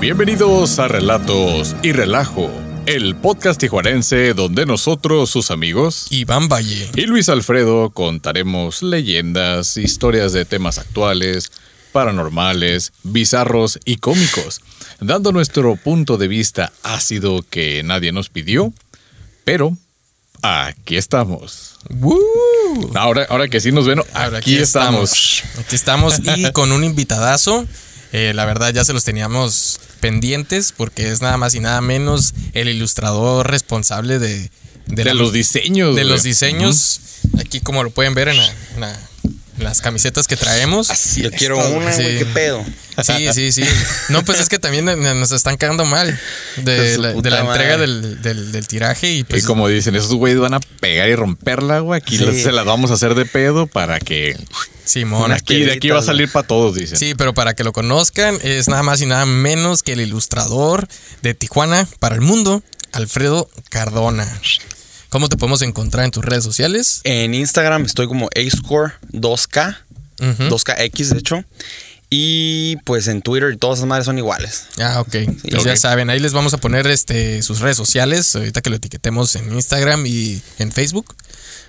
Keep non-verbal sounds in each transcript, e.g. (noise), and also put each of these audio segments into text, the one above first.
Bienvenidos a Relatos y Relajo, el podcast tijuarense donde nosotros, sus amigos, Iván Valle. y Luis Alfredo contaremos leyendas, historias de temas actuales, paranormales, bizarros y cómicos, dando nuestro punto de vista ácido que nadie nos pidió, pero aquí estamos. ¡Woo! Ahora, ahora que sí nos ven, aquí, estamos. Aquí estamos y con un invitadazo. Eh, la verdad ya se los teníamos pendientes porque es nada más y nada menos el ilustrador responsable de, De, la- los diseños. de güey. los diseños. Aquí como lo pueden ver en, la- en la- las camisetas que traemos. Así Yo quiero todo. una, sí. güey, qué pedo. Sí, sí, sí. No, pues es que también nos están quedando mal de la, de puta la entrega del, del- del tiraje y pues y como dicen, esos güeyes van a pegar y romperla, güey. Aquí Sí. se las vamos a hacer de pedo para que. Simón. aquí, de aquí va a salir para todos, dicen. Sí, pero para que lo conozcan, es nada más y nada menos que el ilustrador de Tijuana para el mundo, Alfredo Cardona. ¿Cómo te podemos encontrar en tus redes sociales? En Instagram estoy como AScore 2K, Ujú. 2KX de hecho. Y pues en Twitter todas esas madres son iguales. Ah, ok. Pues ya saben, ahí les vamos a poner este sus redes sociales, ahorita que lo etiquetemos en Instagram y en Facebook,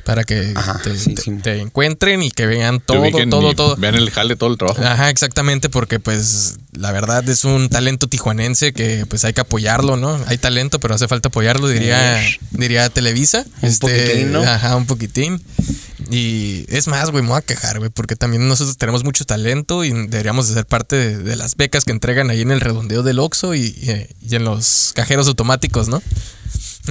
para que Ajá, te, sí, te- sí. te encuentren y que vean todo, todo, todo. Vean el jale, todo el trabajo. Ajá, exactamente, porque pues la verdad es un talento tijuanense que pues hay que apoyarlo, ¿no? Hay talento, pero hace falta apoyarlo, diría, diría Televisa. Un poquitín, ¿no? Ajá, un poquitín. Y es más, güey, me voy a quejar, güey, porque también nosotros tenemos mucho talento y deberíamos de ser parte de, de las becas que entregan ahí en el redondeo del Oxxo y, y- y en los cajeros automáticos, ¿no?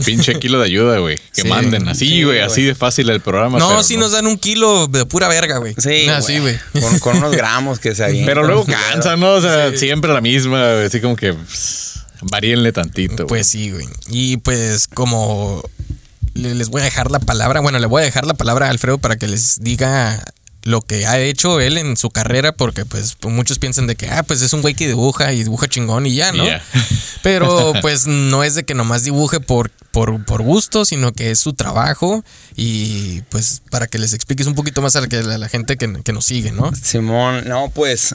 Pinche kilo de ayuda, güey. Que Sí. manden así, Sí, güey. Así de fácil el programa. No, pero sí nos dan un kilo de pura verga, güey. Sí, Así, güey. Con, con unos gramos que se avientan. Pero luego cansa, ¿no? O sea, siempre la misma, güey. Así como que. pss, varíenle tantito. güey. Pues sí, güey. Y pues como le- les voy a dejar la palabra, bueno, le voy a dejar la palabra a Alfredo para que les diga lo que ha hecho él en su carrera, porque pues muchos piensan de que, ah, pues es un güey que dibuja y dibuja chingón y ya, ¿no? Pero (laughs) pues no es de que nomás dibuje por, por, por gusto, sino que es su trabajo y pues para que les expliques un poquito más a la, gente que, que nos sigue, ¿no? Simón, no, pues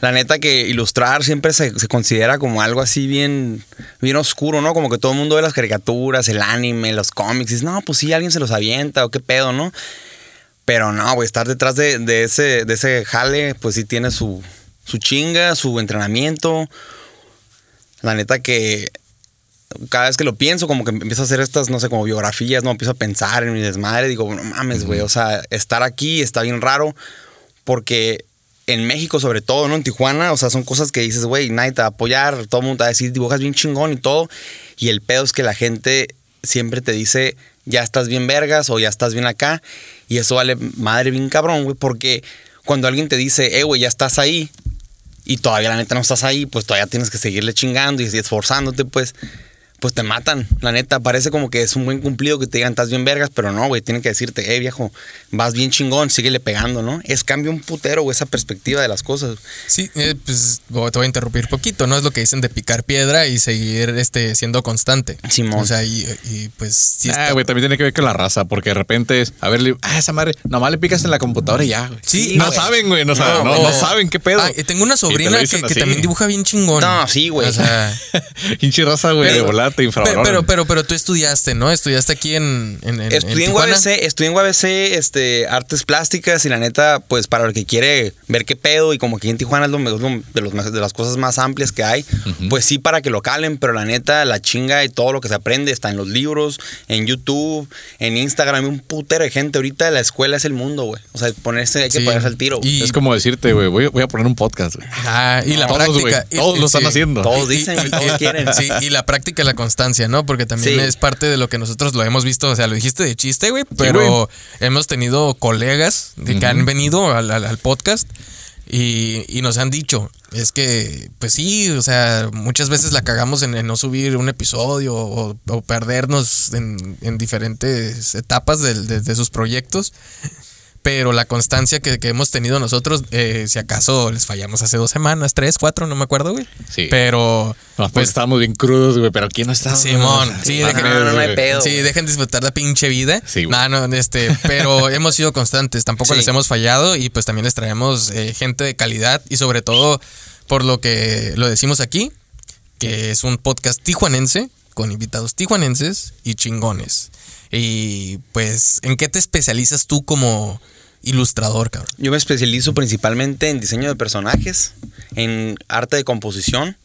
la neta que ilustrar siempre se, se considera como algo así bien, bien oscuro, ¿no? Como que todo el mundo ve las caricaturas, el anime, los cómics, no, pues sí, alguien se los avienta o qué pedo, ¿no? Pero no, güey, estar detrás de, de ese, de ese jale, pues sí tiene su, su chinga, su entrenamiento. La neta que cada vez que lo pienso, como que empiezo a hacer estas, no sé, como biografías, ¿no? Empiezo a pensar en mi desmadre, digo, no mames, güey, o sea, estar aquí está bien raro porque en México sobre todo, ¿no? En Tijuana, o sea, son cosas que dices, güey, nadie te va a apoyar, todo el mundo te va a decir, dibujas bien chingón y todo, y el pedo es que la gente siempre te dice, ya estás bien vergas o ya estás bien acá, y eso vale madre bien cabrón, güey, porque cuando alguien te dice, eh, güey, ya estás ahí, y todavía la neta no estás ahí, pues todavía tienes que seguirle chingando y esforzándote, pues, pues te matan. La neta, parece como que es un buen cumplido que te digan, estás bien vergas, pero no, güey, tienen que decirte, eh, viejo, vas bien chingón, síguele pegando, ¿no? Es cambio un putero, güey, esa perspectiva de las cosas. Sí, eh, pues voy- te voy a interrumpir poquito, ¿no? Es lo que dicen de picar piedra y seguir este, siendo constante. Simón. O sea, y, y, pues sí Ah, güey, también tiene que ver con la raza, porque de repente es, a ver, le- ah, esa madre, nomás le picas en la computadora y ya, güey. Sí, no güey. saben, güey, no saben, no, güey. no saben qué pedo. Ah, tengo una te sobrina que, también dibuja bien chingón. No, sí, güey. O sea, (laughs) Pinche raza, güey, de volada te pero, infravaloran. pero, pero, pero tú estudiaste, ¿no? Estudiaste aquí en, en, en- Estudié en. UABC, estudié en UABC este, artes plásticas y la neta, pues para el que quiere ver qué pedo y como aquí en Tijuana es lo, es lo- de, los, de las cosas más amplias que hay, pues sí para que lo calen, pero la neta, la chinga y todo lo que se aprende está en los libros, en YouTube, en Instagram, un putero de gente. Ahorita la escuela es el mundo, güey. O sea, ponerse, hay que Sí. ponerse al tiro. Y- es como decirte, güey, voy, voy a poner un podcast, güey. Ah, y la Todos, práctica. todos y- lo están sí. haciendo. Todos dicen, y todos quieren. Sí, y la práctica la constancia, ¿no? Porque también Sí. es parte de lo que nosotros lo hemos visto. O sea, lo dijiste de chiste, güey, pero hemos tenido colegas de que han venido al, al- al podcast y, y nos han dicho, es que, pues sí, o sea, muchas veces la cagamos en, en no subir un episodio o, o perdernos en, en diferentes etapas de, de sus proyectos. Pero la constancia que, que hemos tenido nosotros, eh, si acaso les fallamos hace dos semanas, tres, cuatro, no me acuerdo, güey. Sí. Pero, No, pues pues, estábamos bien crudos, güey, pero ¿quién no está? Simón, sí, No, de que- no, no, no hay pedo. Sí, dejen disfrutar la pinche vida. Sí, güey. no, no, este, pero (laughs) hemos sido constantes, tampoco Sí. les hemos fallado y pues también les traemos eh, gente de calidad y sobre todo por lo que lo decimos aquí, que es un podcast tijuanense con invitados tijuanenses y chingones. Y pues, ¿en qué te especializas tú como ilustrador, cabrón? Yo me especializo principalmente en diseño de personajes, en arte de composición,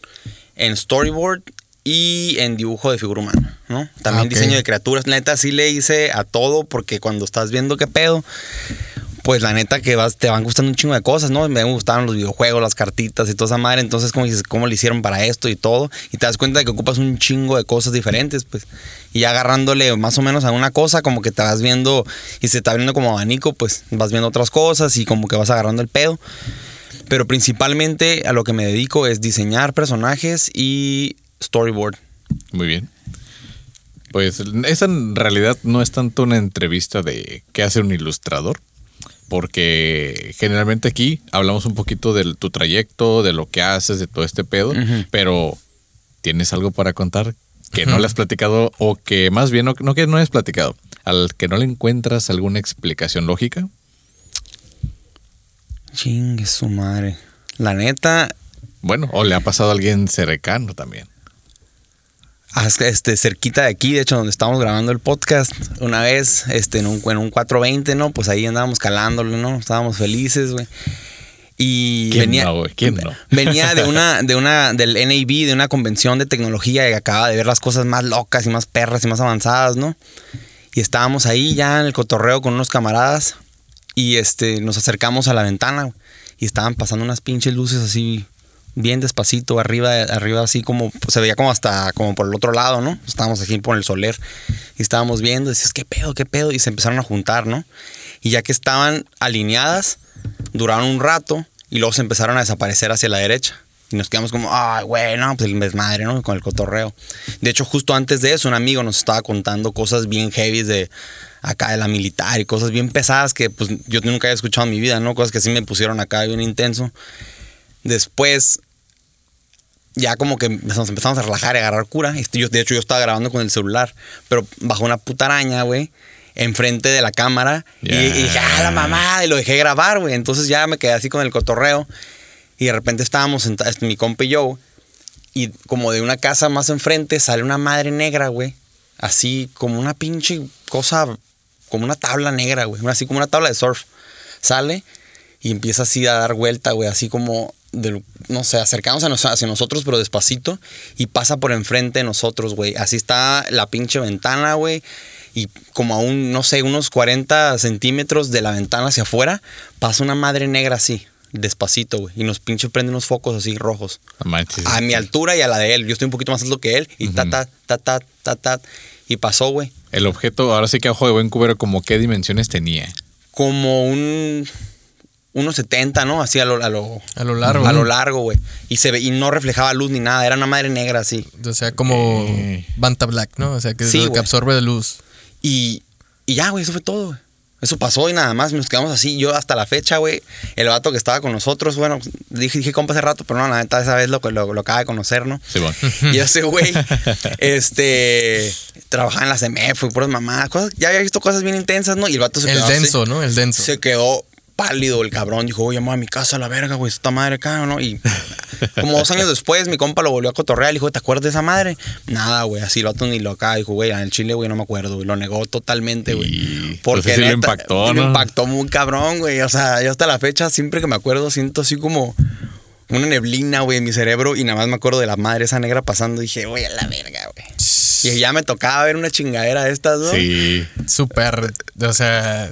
en storyboard y en dibujo de figura humana, ¿no? También Ah, diseño de criaturas. Neta, sí le hice a todo porque cuando estás viendo qué pedo, pues la neta que vas, te van gustando un chingo de cosas, ¿no? Me gustaban los videojuegos, las cartitas y toda esa madre. Entonces, como dices, ¿cómo le hicieron para esto y todo? Y te das cuenta de que ocupas un chingo de cosas diferentes, pues. Y agarrándole más o menos a una cosa, como que te vas viendo y se está viendo como abanico, pues vas viendo otras cosas y como que vas agarrando el pedo. Pero principalmente a lo que me dedico es diseñar personajes y storyboard. Muy bien. Pues esa en realidad no es tanto una entrevista de qué hace un ilustrador, porque generalmente aquí hablamos un poquito de tu trayecto, de lo que haces, de todo este pedo, pero ¿tienes algo para contar que no le has platicado o que más bien no, no que no hayas platicado, al que no le encuentras alguna explicación lógica? Chingue su madre. La neta, Bueno, o le ha pasado a alguien cercano también. Este, cerquita de aquí, de hecho, donde estábamos grabando el podcast, una vez, este, en un, en un 420, ¿no? Pues ahí andábamos calándolo, ¿no? Estábamos felices, güey. Y ¿Quién venía, no, güey? ¿Quién no? (laughs) venía de una, de una, del NAB, de una convención de tecnología y acaba de ver las cosas más locas y más perras y más avanzadas, ¿no? Y estábamos ahí ya en el cotorreo con unos camaradas y este, nos acercamos a la ventana y estaban pasando unas pinches luces así bien despacito arriba, arriba así como pues, se veía como hasta como por el otro lado, ¿no? Estábamos aquí por el soler y estábamos viendo, decías, ¿qué pedo, qué pedo? Y se empezaron a juntar, ¿no? Y ya que estaban alineadas, duraron un rato y luego se empezaron a desaparecer hacia la derecha. Y nos quedamos como, ay, güey, no, pues el desmadre, ¿no? Con el cotorreo. De hecho, justo antes de eso, un amigo nos estaba contando cosas bien heavy de acá de la militar y cosas bien pesadas que pues yo nunca había escuchado en mi vida, ¿no? Cosas que sí me pusieron acá bien intenso. Después, ya como que nos empezamos a relajar y a agarrar cura. Este, yo, de hecho, yo estaba grabando con el celular, pero bajo una puta araña, güey, enfrente de la cámara. Y, Ya. y dije, ah, la mamá, y lo dejé grabar, güey. Entonces ya me quedé así con el cotorreo. Y de repente estábamos sentados, mi compa y yo, y como de una casa más enfrente sale una madre negra, güey. Así como una pinche cosa, como una tabla negra, güey. Así como una tabla de surf. Sale y empieza así a dar vuelta, güey. Así como, del- no sé, acercamos a nos- hacia nosotros, pero despacito. Y pasa por enfrente de nosotros, güey. Así está la pinche ventana, güey. Y como a un, no sé, unos 40 centímetros de la ventana hacia afuera, pasa una madre negra así, despacito, güey. Y nos pinche prende unos focos así rojos. Manches. A mi altura y a la de él. Yo estoy un poquito más alto que él. Y ta, ta, ta, ta, ta, ta. Y pasó, güey. El objeto, ahora sí que a ojo de buen cubero, como qué dimensiones tenía. Como un. Unos 70, ¿no? Así a lo, a lo, A lo largo. a lo largo, güey. Y se ve, y no reflejaba luz ni nada. Era una madre negra así. O sea, como Ok. Banta Black, ¿no? O sea, que Sí, que absorbe de luz. Y, y ya, güey, eso fue todo, güey. Eso pasó y nada más, nos quedamos así. Yo hasta la fecha, güey, el vato que estaba con nosotros, bueno, dije, dije compa hace rato, pero no, la neta, esa vez lo, lo, lo acaba de conocer, ¿no? Sí, bueno. (laughs) Y ese güey, este, trabajaba en la CMF y puras mamadas, cosas, ya había visto cosas bien intensas, ¿no? Y el vato se El quedó así. denso, ¿no? El denso. Se quedó pálido el cabrón. Dijo, voy a llamar a mi casa a la verga, güey, esta madre acá, ¿no? Y como dos años después, mi compa lo volvió a cotorrear. Le dijo, ¿te acuerdas de esa madre? Nada, güey, así vato ni lo acá. Dijo, güey, en el Chile, güey, no me acuerdo, güey. Lo negó totalmente, güey. Porque sí lo neta, impactó, Lo ¿no? impactó muy cabrón, güey. O sea, yo hasta la fecha, siempre que me acuerdo, siento así como una neblina, güey, en mi cerebro. Y nada más me acuerdo de la madre esa negra pasando. Y dije, güey, a la verga, güey. Y ya me tocaba ver una chingadera de estas, ¿no? Sí. Súper, o sea,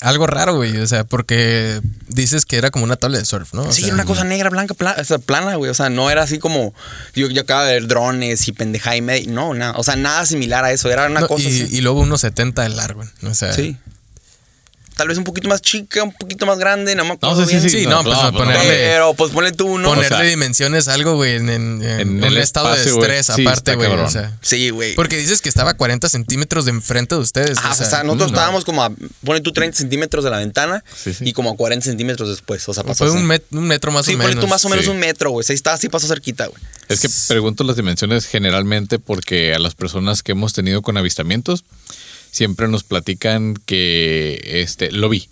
algo raro, güey. O sea, porque dices que era como una tabla de surf, ¿no? O Sí, sea, era una cosa negra, blanca, pla- o sea, plana, güey. O sea, no era así como. Yo, yo acabo de ver drones y pendeja y media. No, nada. O sea, nada similar a eso. Era una no, cosa y, así. y luego unos 70 de largo. O sea, Sí. Tal vez un poquito más chica, un poquito más grande, no me acuerdo. No, sí, sí, bien. sí. Sí, no, pues, ponerle- Pero pues ponle tú, ¿no? ponerle O sea, dimensiones a algo, güey, en, en- en en un el estado de espacio, estrés Sí, aparte, güey. O cabrón. sea, Sí, güey. porque dices que estaba a 40 centímetros de enfrente de ustedes. Ah, o sea, o sea, nosotros no. estábamos como a, ponle tú 30 centímetros de la ventana Sí, sí. y como a 40 centímetros después. O sea, pasó Fue un, met- un metro más Sí, o ponle menos. tú más o menos sí. un metro, güey. Ahí está, así pasó cerquita, güey. Es que pregunto las dimensiones generalmente porque a las personas que hemos tenido con avistamientos siempre nos platican que este lo vi.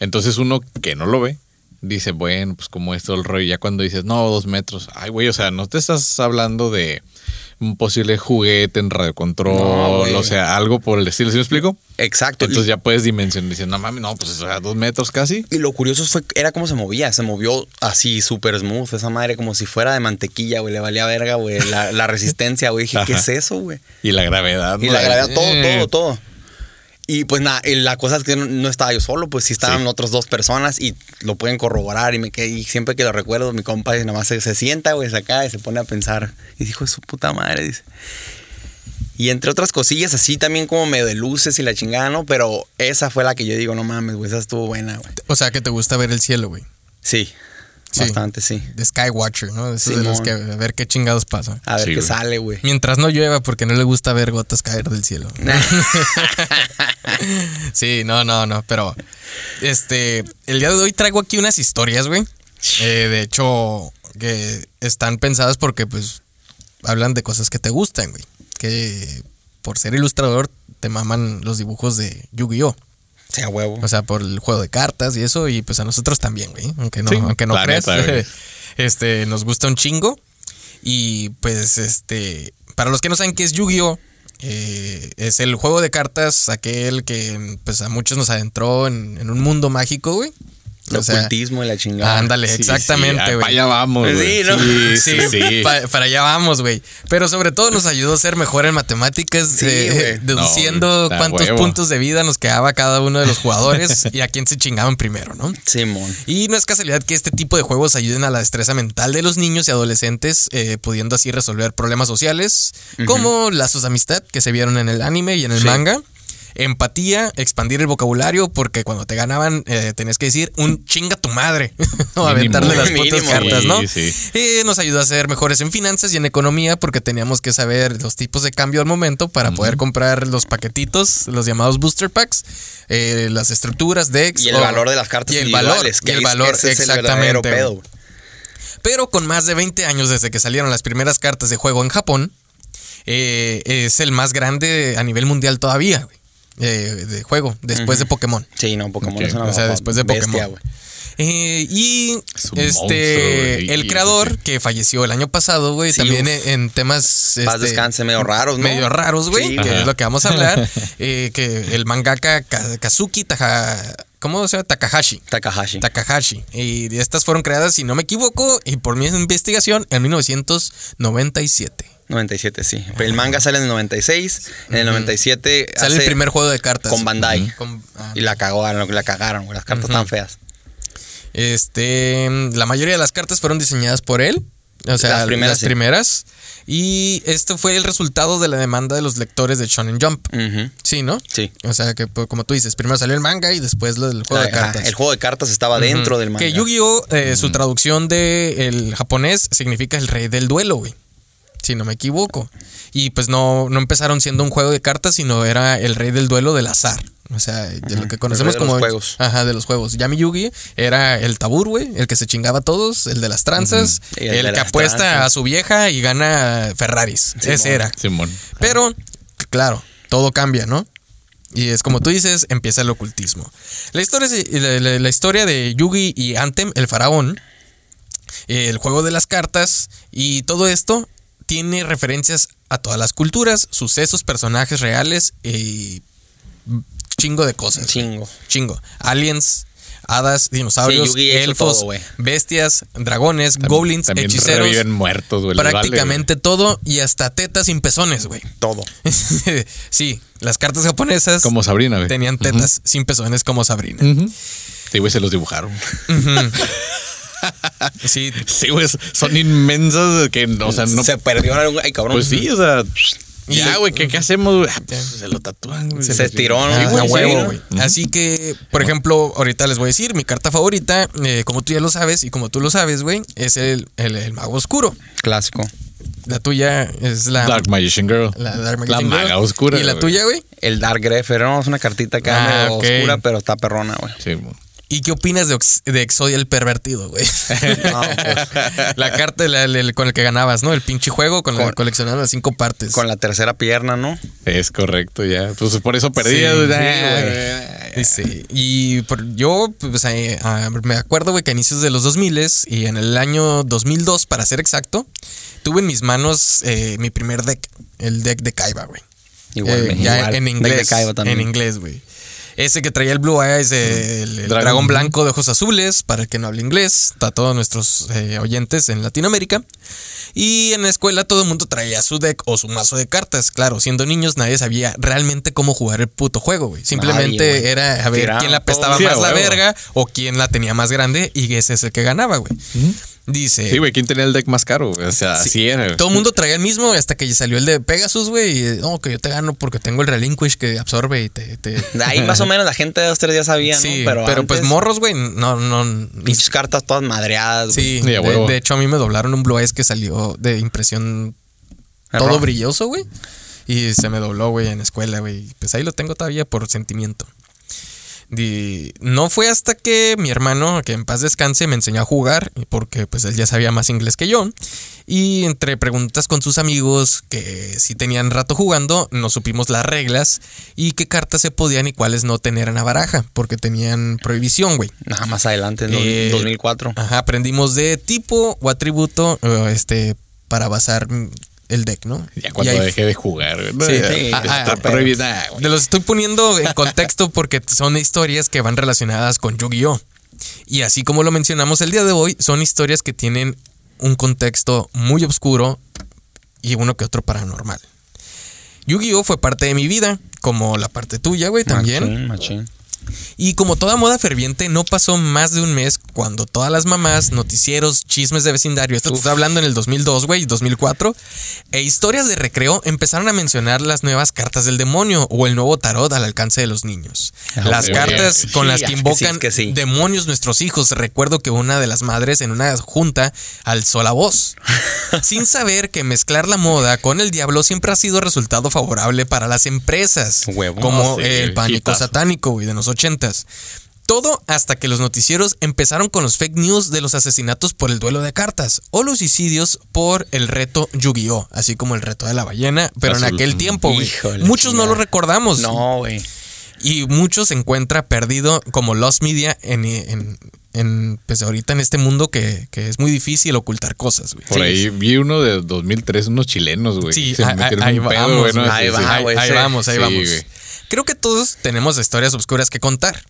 Entonces uno que no lo ve dice, bueno, pues como esto el rollo, ya cuando dices, no, dos metros, ay, güey, o sea, no te estás hablando de un posible juguete en radiocontrol, No, o sea, algo por el estilo, ¿sí me explico? Exacto. Entonces ya puedes dimensionar, dices, no mames, no, pues o sea, dos metros casi. y lo curioso fue, era cómo se movía. Se movió así, súper smooth. Esa madre, como si fuera de mantequilla, güey. Le valía verga, güey. La, la resistencia, güey. Dije, ¿qué es eso, güey? Y la gravedad. Y ¿no? la gravedad, todo, Eh, todo, todo. Y pues nada, y la cosa es que no, no estaba yo solo, pues sí estaban Sí. otras dos personas y lo pueden corroborar. Y me y siempre que lo recuerdo, mi compa nada más se, se sienta, güey, se acá y se pone a pensar. Y dijo, su puta madre, dice. Y entre otras cosillas, así también como medio de luces y la chingada, ¿no? Pero esa fue la que yo digo, no mames, güey, esa estuvo buena, güey. O sea, que te gusta ver el cielo, güey. Sí, Sí. bastante, sí. De Skywatcher, ¿no? De esos de los Simón. que a ver qué chingados pasa. A ver Sí, qué güey. sale, güey. Mientras no llueva, porque no le gusta ver gotas caer del cielo. (laughs) Sí, no, no, no, pero este, el día de hoy traigo aquí unas historias, güey. Eh, de hecho, que están pensadas porque, pues, hablan de cosas que te gustan, güey. Que por ser ilustrador te maman los dibujos de Yu-Gi-Oh! Sí, a huevo. O sea, por el juego de cartas y eso, y pues a nosotros también, güey. Aunque no, Sí, aunque no creas. neta, (laughs) este, nos gusta un chingo. Y pues, este, para los que no saben qué es Yu-Gi-Oh! eh, es el juego de cartas, aquel que pues a muchos nos adentró en, en un mundo mágico, güey. El O sea, ocultismo y la chingada. ándale, sí, exactamente, sí, güey. para allá vamos. Sí. ¿no? Sí, sí, Sí, sí. pa- para allá vamos, güey. Pero sobre todo nos ayudó a ser mejor en matemáticas, eh, güey. deduciendo No, cuántos huevo. puntos de vida nos quedaba cada uno de los jugadores y a quién se chingaban primero, ¿no? Simón. Y no es casualidad que este tipo de juegos ayuden a la destreza mental de los niños y adolescentes, eh, pudiendo así resolver problemas sociales, como lazos de amistad que se vieron en el anime y en el Sí. manga. Empatía, expandir el vocabulario, porque cuando te ganaban eh, tenías que decir un chinga tu madre (laughs) o Mínimo. aventarle las putas Mínimo. cartas, ¿no? Sí, sí. Eh, nos ayudó a ser mejores en finanzas y en economía porque teníamos que saber los tipos de cambio al momento para poder comprar los paquetitos, los llamados booster packs, eh, las estructuras, decks. Y el o- valor de las cartas y el valor, y el valor, ese es el verdadero exactamente. Pero con más de 20 años desde que salieron las primeras cartas de juego en Japón, eh, es el más grande a nivel mundial todavía, güey, eh, de juego, después de Pokémon. Sí, no, Pokémon Ok, es una o sea, después de bestia, Pokémon. güey. Eh, y Es este monstruo, el creador que falleció el año pasado, güey, Sí, también uf. en, temas Paz este, descanse, medio raros, ¿no? medio raros, güey, Sí, que Ajá. es lo que vamos a hablar, eh, que el mangaka Ka- Kazuki Taha, ¿cómo se llama? Takahashi. Takahashi. Takahashi. Y estas fueron creadas, si no me equivoco, y por mi investigación, en 1997. 97, sí. Pero el manga sale en el 96. En el 97 Sale hace el primer juego de cartas. con Bandai. Con- ah, Y la cagaron, la cagaron, güey. Las cartas tan feas. Este, la mayoría de las cartas fueron diseñadas por él. O sea, Las las primeras. Y esto fue el resultado de la demanda de los lectores de Shonen Jump. Sí, ¿no? Sí. O sea, que pues, como tú dices, primero salió el manga y después lo del juego de cartas. El juego de cartas estaba dentro del manga. Que Yu-Gi-Oh! eh, su traducción de el japonés significa el rey del duelo, güey. Si no me equivoco. Y pues no, no empezaron siendo un juego de cartas, sino era el rey del duelo del azar. O sea, de lo que conocemos rey de los como. juegos. Ajá, de los juegos. Yami Yugi era el tabur, güey, el que se chingaba a todos, el de las tranzas, el que apuesta tranzas. a su vieja y gana Ferraris. Simón. Ese era. Simón. Pero, claro, todo cambia, ¿no? Y es como tú dices, empieza el ocultismo. La historia, la- la historia de Yugi y Antem, el faraón, el juego de las cartas y todo esto tiene referencias a todas las culturas, sucesos, personajes reales y chingo de cosas. Chingo. Chingo. Aliens, hadas, dinosaurios, Sí, elfos, todo, bestias, dragones, También- goblins, también hechiceros. reviven muertos, güey. les vale, prácticamente todo y hasta tetas sin pezones, güey. Todo. (laughs) sí, las cartas japonesas. Como Sabrina, güey. tenían tetas sin pezones como Sabrina. Ujú. Sí, güey, se los dibujaron. (laughs) (laughs) Sí, Sí, güey, son inmensas que, o sea, no... Se perdió algún. Ay, cabrón. Pues sí, o sea... Ya, güey, ¿qué, qué hacemos? Ah, pues, se lo tatúan, güey. Se estiró, ¿no? Ah, Sí, güey, a huevo, güey. Así que, por ejemplo, ahorita les voy a decir, mi carta favorita, eh, como tú ya lo sabes y como tú lo sabes, güey, es el, el, el mago oscuro. Clásico. La tuya es la... Dark Magician Girl. La, Dark La Magician Girl. maga oscura. ¿Y la tuya, güey? El Dark Greffer, ¿no? Es una cartita acá Ah, oscura, pero está perrona, güey. Sí, güey. ¿Y qué opinas de, Ox- de Exodia el pervertido, güey? (laughs) No, pues, la carta la- la- con el que ganabas, ¿no? El pinche juego con, la Con- que coleccionabas las cinco partes. con la tercera pierna, ¿no? Es correcto, ya. Pues por eso perdí. Sí, güey. sí, y por- yo pues, eh, ah, me acuerdo, güey, que a inicios de los 2000 y en el año 2002, para ser exacto, tuve en mis manos eh, mi primer deck, el deck de Kaiba, güey. Igual, Eh, ya igual. en Deck de inglés. Kaiba también. En inglés, güey. Ese que traía el Blue Eyes, el, el Dragón. blanco de ojos azules, para el que no hable inglés, a todos nuestros eh, oyentes en Latinoamérica. Y en la escuela todo el mundo traía su deck o su mazo de cartas. Claro, siendo niños nadie sabía realmente cómo jugar el puto juego, güey. Simplemente Nadie, güey. era a ver quién la. Sí, más la verga o quién la tenía más grande y ese es el que ganaba, güey. Dice... Sí, güey, ¿quién tenía el deck más caro? güey? O sea, Sí, así era. güey. Todo el mundo traía el mismo hasta que salió el de Pegasus, güey. Y no, que yo te gano porque tengo el Relinquish que absorbe y te. te- De (laughs) ahí más o menos la gente de los tres ya sabía, sí, ¿no? pero, pues antes, morros, güey, no, no. Pinches cartas todas madreadas. güey. Sí, de, huevo. de hecho a mí me doblaron un Blue Eyes que salió de impresión todo brilloso, güey. Y se me dobló, güey, en escuela, güey. Pues ahí lo tengo todavía por sentimiento. No fue hasta que mi hermano, que en paz descanse, me enseñó a jugar, porque pues él ya sabía más inglés que yo. Y entre preguntas con sus amigos, que si tenían rato jugando, nos supimos las reglas y qué cartas se podían y cuáles no tener en la baraja, porque tenían prohibición, güey. Nada más adelante, en Eh, 2004. Ajá, aprendimos de tipo o atributo eh, este, para basar el deck, ¿no? Ya Y cuando ahí- dejé de jugar. güey. Sí, sí, ah, ah. Te los estoy poniendo en contexto porque son historias que van relacionadas con Yu-Gi-Oh! Y así como lo mencionamos el día de hoy, son historias que tienen un contexto muy oscuro y uno que otro paranormal. Yu-Gi-Oh! fue parte de mi vida, como la parte tuya, güey, también. Machín, machín. Y como toda moda ferviente, no pasó más de un mes cuando todas las mamás, noticieros, chismes de vecindario, esto te estoy hablando en el 2002, güey, 2004, e historias de recreo empezaron a mencionar las nuevas cartas del demonio o el nuevo tarot al alcance de los niños. Ah, Las cartas güey. con Sí, las que que sí, invocan es que sí. demonios nuestros hijos. Recuerdo que una de las madres en una junta alzó la voz, (laughs) sin saber que mezclar la moda con el diablo siempre ha sido resultado favorable para las empresas, Huevo. como sí, el pánico satánico, güey, de los ochentas. Todo hasta que los noticieros empezaron con los fake news de los asesinatos por el duelo de cartas o los suicidios por el reto Yu-Gi-Oh! Así como el reto de la ballena, pero en aquel tiempo, güey. Muchos no lo recordamos. No, güey. Y muchos se encuentra perdido como Lost Media en, en, en, pues ahorita en este mundo que, que es muy difícil ocultar cosas, güey. Por ahí vi uno de 2003, unos chilenos, güey. Sí, Se ahí, pedo, vamos. Ahí Sí, va, sí. Ahí, vamos, ahí Sí, vamos. güey. Creo que todos tenemos historias oscuras que contar,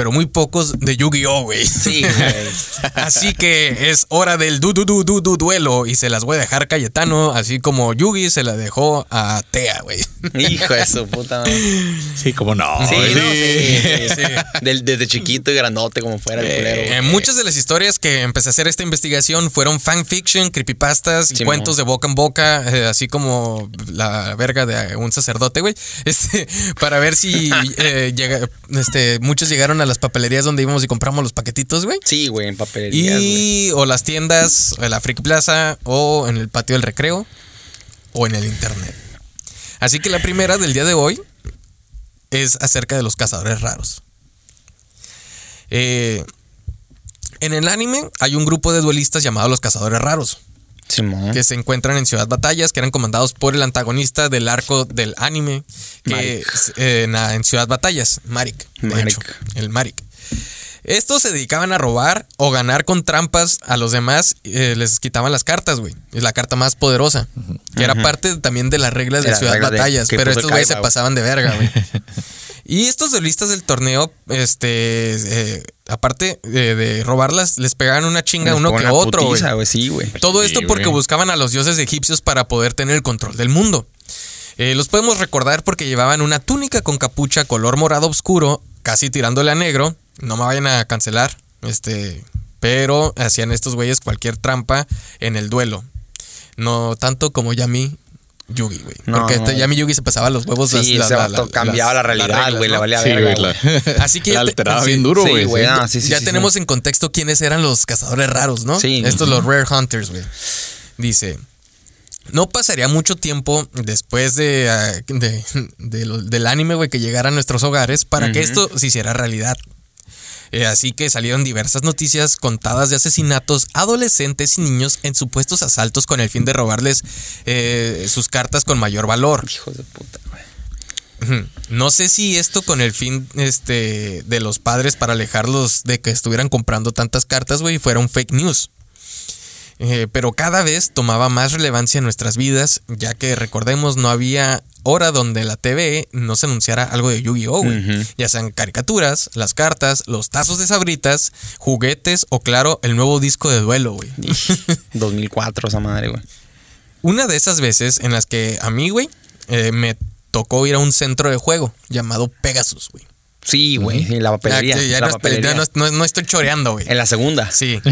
pero muy pocos de Yu-Gi-Oh, güey. Sí, güey. (laughs) Así que es hora del du, du, du, du, du, duelo y se las voy a dejar Cayetano, así como Yugi se la dejó a Tea, güey. Hijo de su puta madre. Sí, como no. Sí, güey. no, sí, sí. Sí. Del- desde chiquito y grandote como fuera el culero. güey. Eh, muchas de las historias que empecé a hacer esta investigación fueron fanfiction, creepypastas y cuentos de boca en boca, eh, así como la verga de un sacerdote, güey. (laughs) Este, para ver si eh, llega- este, muchos llegaron a las papelerías donde íbamos y compramos los paquetitos, güey. Sí, güey, en papelerías, güey. Y o las tiendas, en la Freak Plaza, o en el patio del recreo, o en el internet. Así que la primera del día de hoy es acerca de los cazadores raros. Eh, en el anime hay un grupo de duelistas llamados los cazadores raros, Simón. que se encuentran en Ciudad Batallas, que eran comandados por el antagonista del arco del anime, que es, eh, en, en Ciudad Batallas, Marik. de Marik. hecho, el Marik. Estos se dedicaban a robar o ganar con trampas a los demás. eh, les quitaban las cartas, güey. Es la carta más poderosa. Que era parte también de las reglas De de las Ciudad Batallas. pero puso estos güeyes se pasaban de verga, güey. (laughs) y estos duelistas del torneo, este, eh, aparte de, de robarlas, les pegaban una chinga Les uno que otro, güey. putiza, güey. Sí, güey. Todo Sí, esto porque güey. buscaban a los dioses egipcios para poder tener el control del mundo. Eh, los podemos recordar porque llevaban una túnica con capucha color morado oscuro, casi tirándole a negro. No me vayan a cancelar. Este. Pero hacían estos güeyes cualquier trampa en el duelo. No tanto como Yami Yugi, güey. No, porque este Yami Yugi se pasaba los huevos. las- Sí, la- ese la- la- cambiaba las- la realidad, las güey. Le ¿no? valía Sí, la- (laughs) Así que la te- alteraba bien duro, güey. sí. ah, sí, ya tenemos en contexto quiénes eran los cazadores raros, ¿no? Sí. Estos los Rare Hunters, güey. Dice, no pasaría mucho tiempo después de, ah, de- de lo- del anime, güey, que llegara a nuestros hogares para que esto se hiciera realidad. Eh, así que salieron diversas noticias contadas de asesinatos adolescentes y niños en supuestos asaltos con el fin de robarles eh, sus cartas con mayor valor. Hijos de puta, güey. No sé si esto con el fin este, de los padres para alejarlos de que estuvieran comprando tantas cartas, güey, fuera un fake news. Eh, pero cada vez tomaba más relevancia en nuestras vidas, ya que recordemos, no había hora donde la TV no se anunciara algo de Yu-Gi-Oh! Ya sean caricaturas, las cartas, los tazos de sabritas, juguetes o, claro, el nuevo disco de duelo, güey. (laughs) 2004, esa madre, güey. Una de esas veces en las que a mí, güey, eh, me tocó ir a un centro de juego llamado Pegasus, güey. Sí, güey. sí, la papelería. Ya, ya la no, es- ya no, no- no estoy choreando, güey. En la segunda. Sí. (laughs)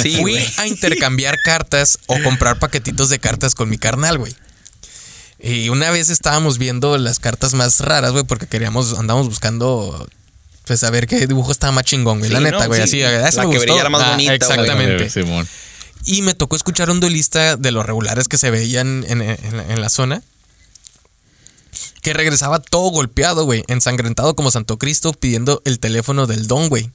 Sí, Fui a intercambiar cartas o comprar paquetitos de cartas con mi carnal, güey. Y una vez estábamos viendo las cartas más raras, güey, porque queríamos, andamos buscando, pues a ver qué dibujo estaba más chingón, güey. la Sí, neta, no, güey. sí. Así, eso La me que gustó. brillara más Ah, bonita, güey. Exactamente. Simón. Y me tocó escuchar a un duelista de los regulares que se veían en, en la zona. Que regresaba todo golpeado, güey. Ensangrentado como Santo Cristo pidiendo el teléfono del don, güey.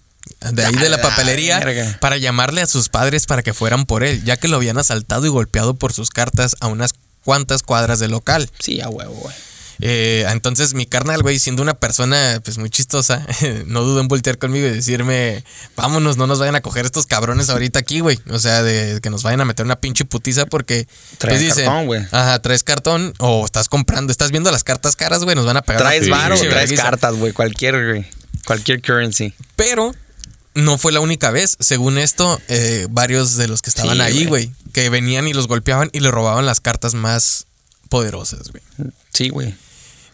De ahí de la A la papelería para llamarle a sus padres para que fueran por él, ya que lo habían asaltado y golpeado por sus cartas a unas cuantas cuadras del local. Sí, a huevo, güey. Eh, entonces mi carnal, güey, siendo una persona pues muy chistosa, (laughs) no dudó en voltear conmigo y decirme, vámonos, no nos vayan a coger estos cabrones ahorita aquí, güey. O sea, de que nos vayan a meter una pinche putiza porque... Traes pues, dicen, cartón, güey. Ajá, traes cartón o estás comprando, estás viendo las cartas caras, güey, nos van a pegar. Traes varo, traes cartas, güey. Cualquier, güey. Cualquier currency. Pero no fue la única vez. Según esto, eh, varios de los que estaban Sí, ahí, güey. que venían y los golpeaban y le robaban las cartas más poderosas, güey. Sí, güey.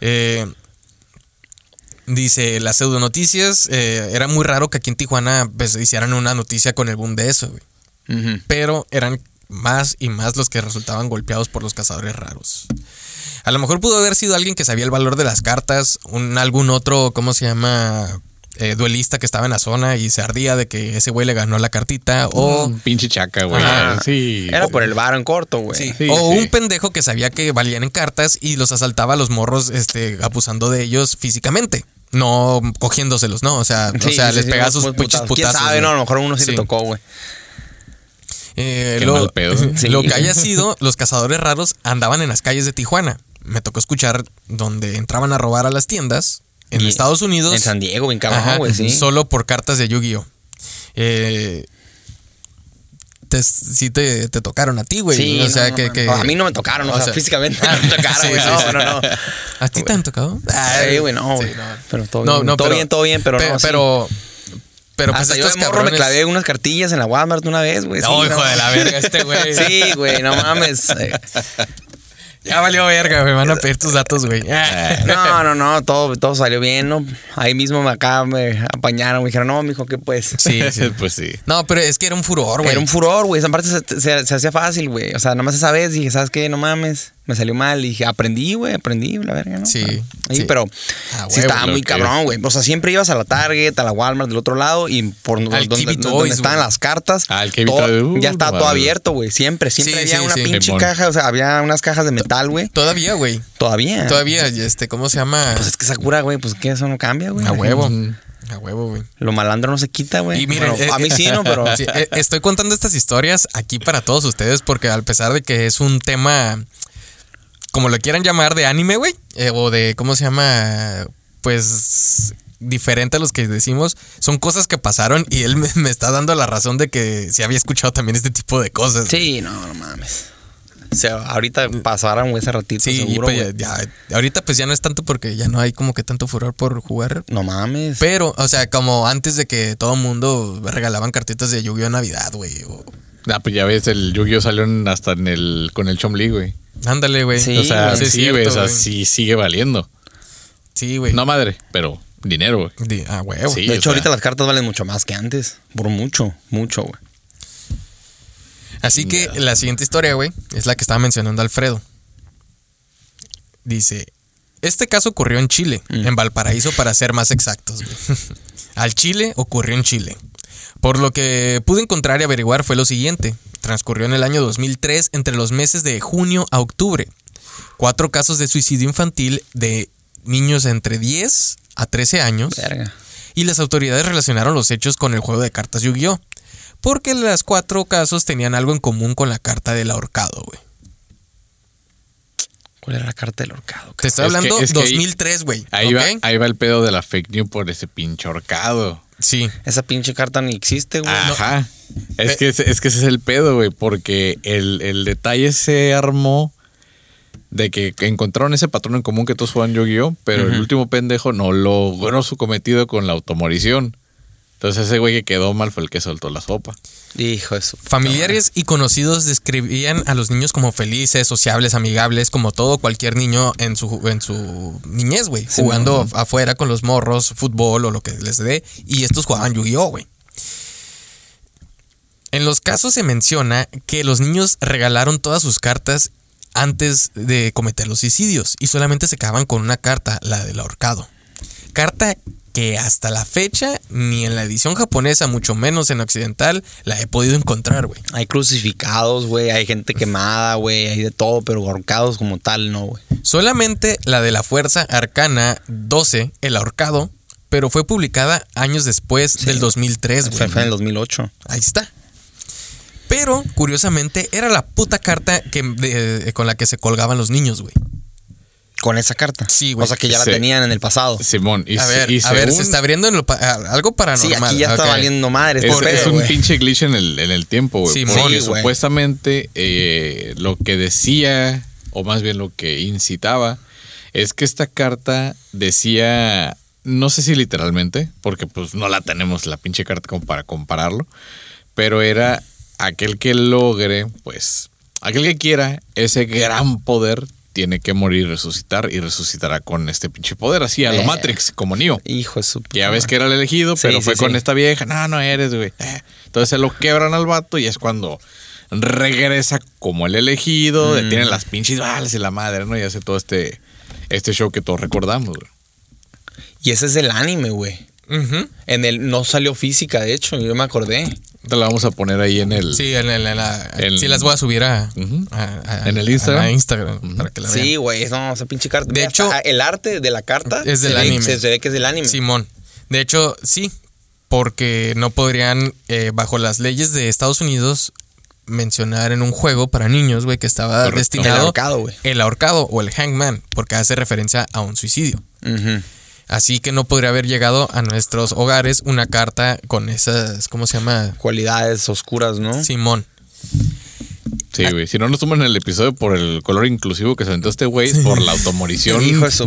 Eh, dice, las pseudonoticias, eh, era muy raro que aquí en Tijuana pues, hicieran una noticia con el boom de eso, güey. Pero eran más y más los que resultaban golpeados por los cazadores raros. A lo mejor pudo haber sido alguien que sabía el valor de las cartas, un, algún otro, ¿cómo se llama? Eh, duelista que estaba en la zona y se ardía de que ese güey le ganó la cartita. O, Un pinche chaca, güey. Ajá. Sí. Era por el varo en corto, güey. Sí. Sí, o sí. un pendejo que sabía que valían en cartas y los asaltaba a los morros este, abusando de ellos físicamente. No cogiéndoselos, ¿no? O sea, o sea sí, les sí, pegaba sus pinches putazos. ¿Quién sabe? No, a lo mejor a uno sí, Sí. le tocó, güey. Eh, Qué lo, mal pedo. (laughs) Sí. lo que haya sido, los cazadores raros andaban en las calles de Tijuana. Me tocó escuchar donde entraban a robar a las tiendas en Y Estados Unidos. En San Diego, bien cabrón, Ajá, güey, sí. Solo por cartas de Yu-Gi-Oh! Eh, te- sí te, te tocaron a ti, güey. Sí, o sea, no, que, que- no. A mí no me tocaron, o, o sea, sea- físicamente no (laughs) me tocaron, güey. sí, no, sí. no, no. ¿A ti te han tocado? Sí, güey, no, güey. Pero todo bien. todo pero- bien, todo bien, pero pe- no. Pero, pero pues Hasta yo de morro me cabrones- clavé unas cartillas en la Walmart una vez, güey. No, no. hijo de la verga, este güey. (laughs) Sí, güey, no mames. Ya valió verga, güey. Van a pedir tus datos, güey. (laughs) No, no, no, todo, todo salió bien, ¿no? Ahí mismo acá me apañaron, me dijeron, no, mijo, ¿qué pues? Sí, sí. (laughs) (laughs) pues sí. No, pero es que era un furor, güey. Era un furor, güey. Esa parte se, se- se hacía fácil, güey. O sea, nomás esa vez dije, ¿sabes qué? No mames. Me salió mal. Y dije, aprendí, güey, aprendí, la verga, ¿no? Sí, Sí, sí. pero Ah, sí huevo, estaba muy cabrón, güey. O sea, siempre ibas a la Target, a la Walmart del otro lado y por donde, Al donde, donde Toys, estaban güey. las cartas. Kiwi todo- uh, ya estaba todo abierto, güey. Siempre, siempre Sí, había sí, una sí. pinche caja. O sea, había unas cajas de metal, güey. Todavía, güey. Todavía. Todavía, este, ¿cómo se llama? Pues es que Sakura, güey, pues que eso no cambia, güey. A huevo. A huevo, güey. Lo malandro no se quita, güey. Y miren, Bueno, eh, a mí sí, ¿no? Pero. (laughs) Sí, eh, estoy contando estas historias aquí para todos ustedes porque al pesar de que es un tema, como lo quieran llamar, de anime, güey, eh, o de, ¿cómo se llama? Pues diferente a los que decimos, son cosas que pasaron y él me, me está dando la razón de que se había escuchado también este tipo de cosas. Sí, no, no mames. O sea, ahorita pasaron, güey, ese ratito, Sí, seguro, pues ya, ya- ahorita pues ya no es tanto porque ya no hay como que tanto furor por jugar. No mames. Pero, o sea, como antes de que todo mundo regalaban cartitas de Yu-Gi-Oh! Navidad, güey. o- Ah, pues ya ves, el Yu-Gi-Oh salió en- hasta en el, con el Chomli, güey. Ándale, güey. Sí, o sea, güey. sí, cierto, güey, o sea, güey. sí sigue valiendo. Sí, güey. No madre, pero dinero, güey. Di- ah, huevo. Sí. de hecho, sea. ahorita las cartas valen mucho más que antes. Por mucho, mucho, güey. Así que la siguiente historia, güey, es la que estaba mencionando Alfredo. Dice, este caso ocurrió en Chile, Mm. en Valparaíso para ser más exactos. güey. (laughs) Al Chile ocurrió en Chile. Por lo que pude encontrar y averiguar fue lo siguiente. Transcurrió en el año 2003 entre los meses de junio a octubre. Cuatro casos de suicidio infantil de niños entre 10 a 13 años. Verga. Y las autoridades relacionaron los hechos con el juego de cartas Yu-Gi-Oh! Porque las cuatro casos tenían algo en común con la carta del ahorcado, güey. ¿Cuál era la carta del ahorcado? Te estoy Es que- hablando es que ahí- 2003, güey. Ahí, ¿ok? va, ahí va el pedo de la fake news por ese pinche horcado. Sí. Esa pinche carta ni existe, güey. Ajá. Es, Eh. que, ese- es que ese es el pedo, güey, porque el, el detalle se armó de que encontraron ese patrón en común que todos juegan Yu-Gi-Oh, pero el último pendejo no logró su cometido con la automorición. Entonces ese güey que quedó mal fue el que soltó la sopa. Hijo de su puta Familiares y conocidos describían a los niños como felices, sociables, amigables, como todo cualquier niño en su, en su niñez, güey. Sí, jugando afuera con los morros, fútbol o lo que les dé. Y estos jugaban Yu-Gi-Oh, güey. En los casos se menciona que los niños regalaron todas sus cartas antes de cometer los suicidios y solamente se quedaban con una carta, la del ahorcado. Carta que hasta la fecha, ni en la edición japonesa, mucho menos en occidental, la he podido encontrar, güey. Hay crucificados, güey. Hay gente quemada, güey. Hay de todo, pero ahorcados como tal, no, güey. Solamente la de la Fuerza Arcana 12, el ahorcado, pero fue publicada años después del 2003, Fue, güey. fue en el 2008. Ahí está. Pero, curiosamente, era la puta carta que, de- con la que se colgaban los niños, güey. Con esa carta. Sí, güey. O sea que ya Sí. la tenían en el pasado. Simón, y, A se- ver, y a ver, se está abriendo en lo pa- algo Sí, paranormal. aquí ya está valiendo madre. Es, este es pedo, un pinche glitch en el, en el tiempo, güey. Sí, porque sí, supuestamente eh, lo que decía, o más bien lo que incitaba, es que esta carta decía, no sé si literalmente, porque pues no la tenemos la pinche carta como para compararlo, pero era aquel que logre, pues, aquel que quiera ese gran poder tiene que morir y resucitar y resucitará con este pinche poder, así a lo Eh. Matrix, como Neo. Hijo de su puta Ya ves que era el elegido, pero sí, fue con sí. esta vieja. No, no eres, güey. Eh. Entonces se lo quebran al vato y es cuando regresa como el elegido, Mm. detienen las pinches balas y la madre, ¿no? Y hace todo este, este show que todos recordamos, güey. Y ese es el anime, güey. En el no salió física, de hecho, yo me acordé. Te la vamos a poner ahí en el. Sí, en, el- en la, El- sí las voy a subir a, Ujú. a- a- ¿En el Instagram? a Instagram para que la vean. Sí, güey, no, esa pinche carta. De hecho- el arte de la carta Es del se anime. Se, se ve que es del anime. Simón. De hecho, sí, porque no podrían, eh, bajo las leyes de Estados Unidos, mencionar en un juego para niños, güey, que estaba Correcto. destinado. El ahorcado, güey. El ahorcado o el hangman, porque hace referencia a un suicidio. Ujú. Así que no podría haber llegado a nuestros hogares una carta con esas, ¿cómo se llama? Cualidades oscuras, ¿no? Simón. Sí, güey. Si no nos toman el episodio por el color inclusivo que se aventó este güey, es por la (laughs) automorición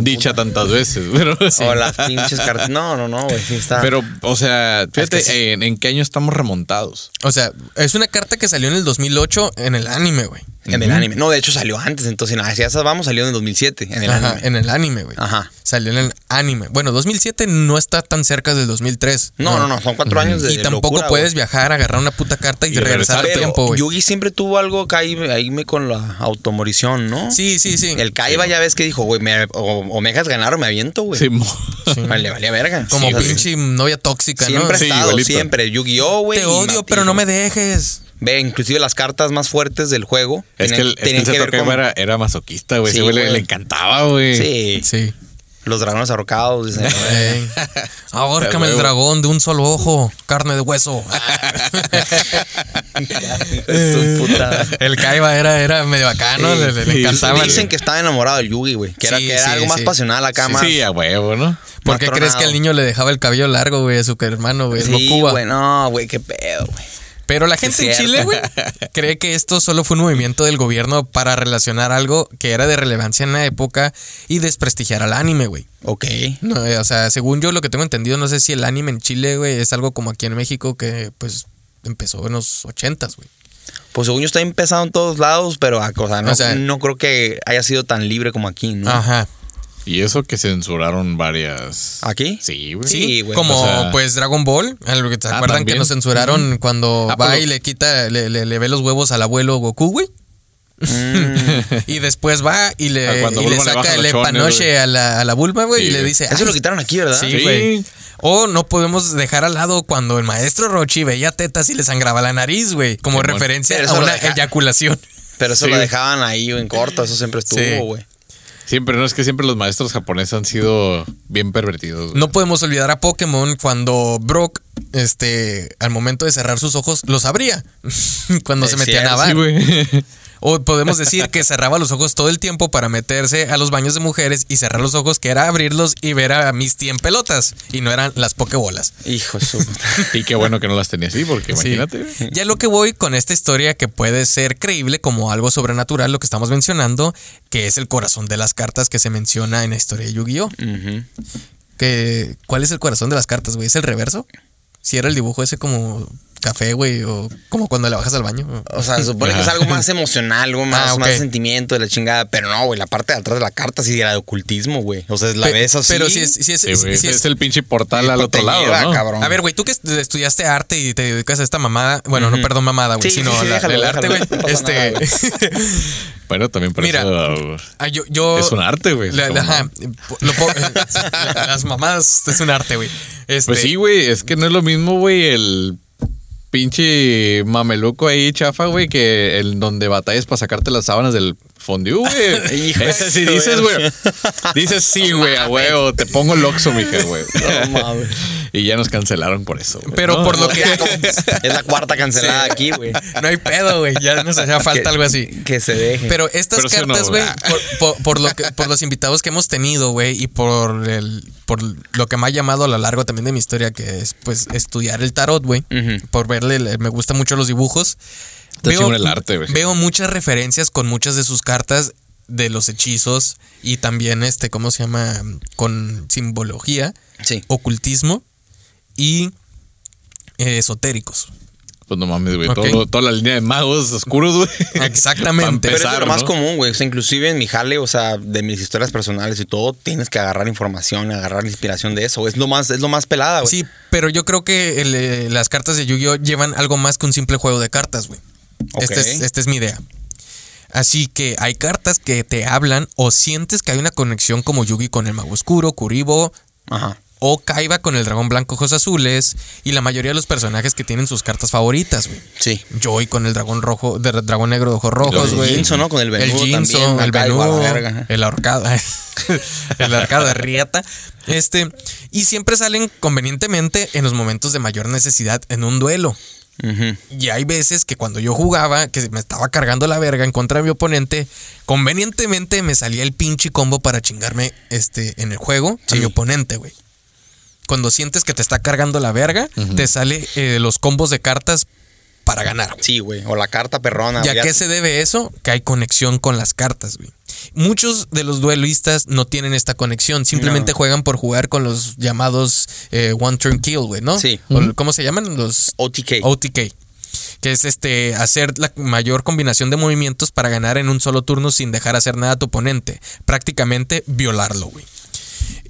dicha puta. tantas veces. Pero, (laughs) O las pinches cartas. No, no, no, güey. Sí está. pero, o sea, fíjate Es que sí. en, en qué año estamos remontados. O sea, es una carta que salió en el 2008 en el anime, güey. En el anime. No, de hecho salió antes. Entonces, nada, si esas vamos, salió en el 2007. En el Ajá, anime. en el anime, güey. Ajá. Salió en el anime. Bueno, 2007 no está tan cerca del 2003. No, no, no. Son cuatro años de Y tampoco locura, puedes güey. viajar, agarrar una puta carta y, Y regresar al regresar. Pero tiempo, güey. Yugi siempre tuvo algo acá ahí, ahí me con la automorición, ¿no? Sí, sí, sí. El Kaiba ya ves que dijo, güey, me- o, o me dejas ganar o me aviento, güey. Vale, vale, verga. Como Sí, pinche novia tóxica, Siempre ha ¿no? Sí, estado, siempre. Yu-Gi-Oh, güey. Te odio, pero no me dejes. Ve, inclusive las cartas más fuertes del juego Es que el, es que tenían el que con... era, era masoquista, güey. Sí, güey le, le encantaba, güey. Sí, Sí. los dragones ahorcados. dicen. Ey. (laughs) Ahórcame el dragón de un solo ojo, carne de hueso. (laughs) (laughs) El Kaiba era, era medio bacano, Sí. le, le- encantaba. el- Dicen que estaba enamorado del Yugi, güey. Que era, Sí, que era sí, algo más pasional acá, Sí, más. Sí, a huevo, ¿no? ¿Por qué crees que el niño le dejaba el cabello largo, güey, a su hermano, güey? Sí, güey, no, güey, qué pedo, güey. Pero la gente en. Chile, güey, (laughs) cree que esto solo fue un movimiento del gobierno para relacionar algo que era de relevancia en la época y desprestigiar al anime, güey. Ok. No, eh, o sea, según yo lo que tengo entendido, no sé si el anime en Chile, güey, es algo como aquí en México que, pues, empezó en los ochentas, güey. Pues según yo está empezado en todos lados, pero a cosa, no, O sea- no creo que haya sido tan libre como aquí, ¿no? Ajá. Y eso que censuraron varias. ¿Aquí? Sí, güey. Sí, güey. como O sea- pues Dragon Ball, algo que se Ah, acuerdan que nos censuraron cuando Ah, va pero- y le quita, le, le- le ve los huevos al abuelo Goku, güey. Mm. (laughs) Y después va y le, cuando y le Bulma le saca el güey. a la, a la Bulma, güey, Sí, y le dice... Eso "Ay, lo quitaron aquí, ¿verdad? Sí, Sí. güey. O no podemos dejar al lado cuando el maestro Rochi veía tetas y le sangraba la nariz, güey. Como referencia a una deja- eyaculación. Pero eso Sí. lo dejaban ahí en corto, eso siempre estuvo, güey. Siempre, no es que siempre los maestros japoneses han sido bien pervertidos. güey. No podemos olvidar a Pokémon cuando Brock, este, al momento de cerrar sus ojos, los abría. (laughs) cuando Es se metía a nadar. Sí, güey. O podemos decir que (laughs) cerraba los ojos todo el tiempo para meterse a los baños de mujeres y cerrar los ojos, que era abrirlos y ver a Misty en pelotas. Y no eran las pokebolas. Hijo su. (laughs) Y qué bueno que no las tenía así, porque Sí. imagínate. Ya lo que voy con esta historia que puede ser creíble como algo sobrenatural, lo que estamos mencionando, que es el corazón de las cartas que se menciona en la historia de Yu-Gi-Oh! Que, ¿Cuál es el corazón de las cartas, güey? ¿Es el reverso? Si era el dibujo ese como café, güey, o como cuando le bajas al baño. O sea, se supone que es algo más emocional, algo más, Ah, más sentimiento de la chingada. Pero no, güey, la parte de atrás de la carta sí era de ocultismo, güey. O sea, la Pe- ves así. Pero si es, si es, Sí, güey, si es- es el pinche portal al otro lado, lleva, ¿no? cabrón. A ver, güey, tú que est- estudiaste arte y te dedicas a esta mamada, bueno, no perdón mamada, güey, Sí, sino sí, sí, la- déjalo, el arte, güey. no pasa Este, Bueno, (laughs) también por Mira, eso ah, yo, yo- es un arte, güey. la- po- (laughs) (laughs) las mamadas es un arte, güey. Este, Pues sí, güey, es que no es lo mismo, güey, el pinche mameluco ahí chafa, güey, que el donde batallas para sacarte las sábanas del fondue, güey. (laughs) Ese sí dices, güey. Dices sí, güey, a huevo, te pongo el oxo, mija, güey. (laughs) No mames. Y ya nos cancelaron por eso. Pero No, por lo no. que (laughs) Es la cuarta cancelada Sí. aquí, güey. no hay pedo, güey, ya nos hacía falta Que- algo así. Que se deje. Pero estas Pero cartas, güey, por, por- por lo que, por los invitados que hemos tenido, güey, y por el, por lo que me ha llamado a lo largo también de mi historia, que es pues estudiar el tarot, güey. Por verle, le- me gustan mucho los dibujos. Está chingón el arte, güey. Veo muchas referencias con muchas de sus cartas de los hechizos y también este, ¿cómo se llama? Con simbología, Sí. ocultismo y eh, esotéricos. Pues no mames, güey. Ok. todo- toda la línea de magos oscuros, güey. (laughs) Exactamente. Pero es empezar, lo más ¿no? común, güey. O sea, inclusive en mi jale, o sea, de mis historias personales y todo, tienes que agarrar información, agarrar inspiración de eso. Es lo más, es lo más pelada, güey. Sí, pero yo creo que el, eh, las cartas de Yu-Gi-Oh llevan algo más que un simple juego de cartas, güey. Ok. Este es, esta es mi idea. Así que hay cartas que te hablan o sientes que hay una conexión como Yugi con el Mago Oscuro, Kuribo Ajá. o Kaiba con el Dragón Blanco Ojos Azules y la mayoría de los personajes que tienen sus cartas favoritas, güey. Sí. Joy con el dragón rojo, de- dragón negro de ojos rojos, güey. Jinzo, ¿no? Con el también, el venudo, verga, ajá. el ahorcado, (laughs) el ahorcado de rieta. Este, y siempre salen convenientemente en los momentos de mayor necesidad en un duelo. Y hay veces que cuando yo jugaba, que me estaba cargando la verga en contra de mi oponente, convenientemente me salía el pinche combo para chingarme este, en el juego a mi oponente, güey. Cuando sientes que te está cargando la verga, te sale eh, los combos de cartas para ganar. güey. Sí, güey. O la carta perrona. ¿Y a ya- qué se debe eso? Que hay conexión con las cartas, güey. Muchos de los duelistas no tienen esta conexión, simplemente No. juegan por jugar con los llamados eh, One Turn Kill, güey, ¿no? Sí. O- ¿Cómo se llaman? Los OTK. OTK. Que es este hacer la mayor combinación de movimientos para ganar en un solo turno sin dejar hacer nada a tu oponente. Prácticamente violarlo, güey.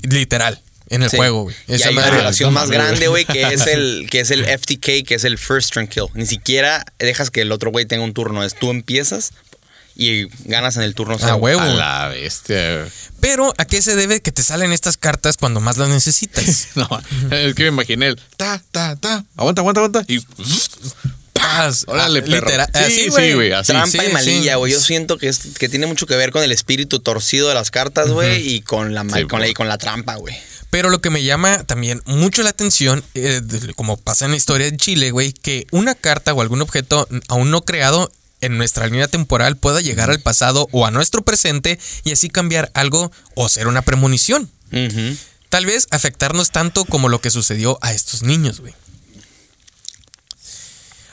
Literal. En el Sí. juego, güey. Y Esa hay una relación más grande, güey. güey, que es el (laughs) que es el FTK, que es el first turn kill. Ni siquiera dejas que el otro güey tenga un turno. Es tú empiezas y ganas en el turno. Cero. huevo. A la bestia. güey. Pero, ¿a qué se debe que te salen estas cartas cuando más las necesitas? (laughs) No, es que me imaginé el ta, ta, ta. Aguanta, aguanta, aguanta. Y Paz. órale, Ah, perro. literal. Sí, Así, sí, güey. güey, así. Trampa Sí, y malilla, sí. güey. Yo siento que, es, que tiene mucho que ver con el espíritu torcido de las cartas, güey, y con la, mal- con, la, güey. y con la trampa, güey. Pero lo que me llama también mucho la atención, eh, como pasa en la historia de Chile, güey, que una carta o algún objeto aún no creado en nuestra línea temporal pueda llegar al pasado o a nuestro presente y así cambiar algo o ser una premonición. Tal vez afectarnos tanto como lo que sucedió a estos niños, güey.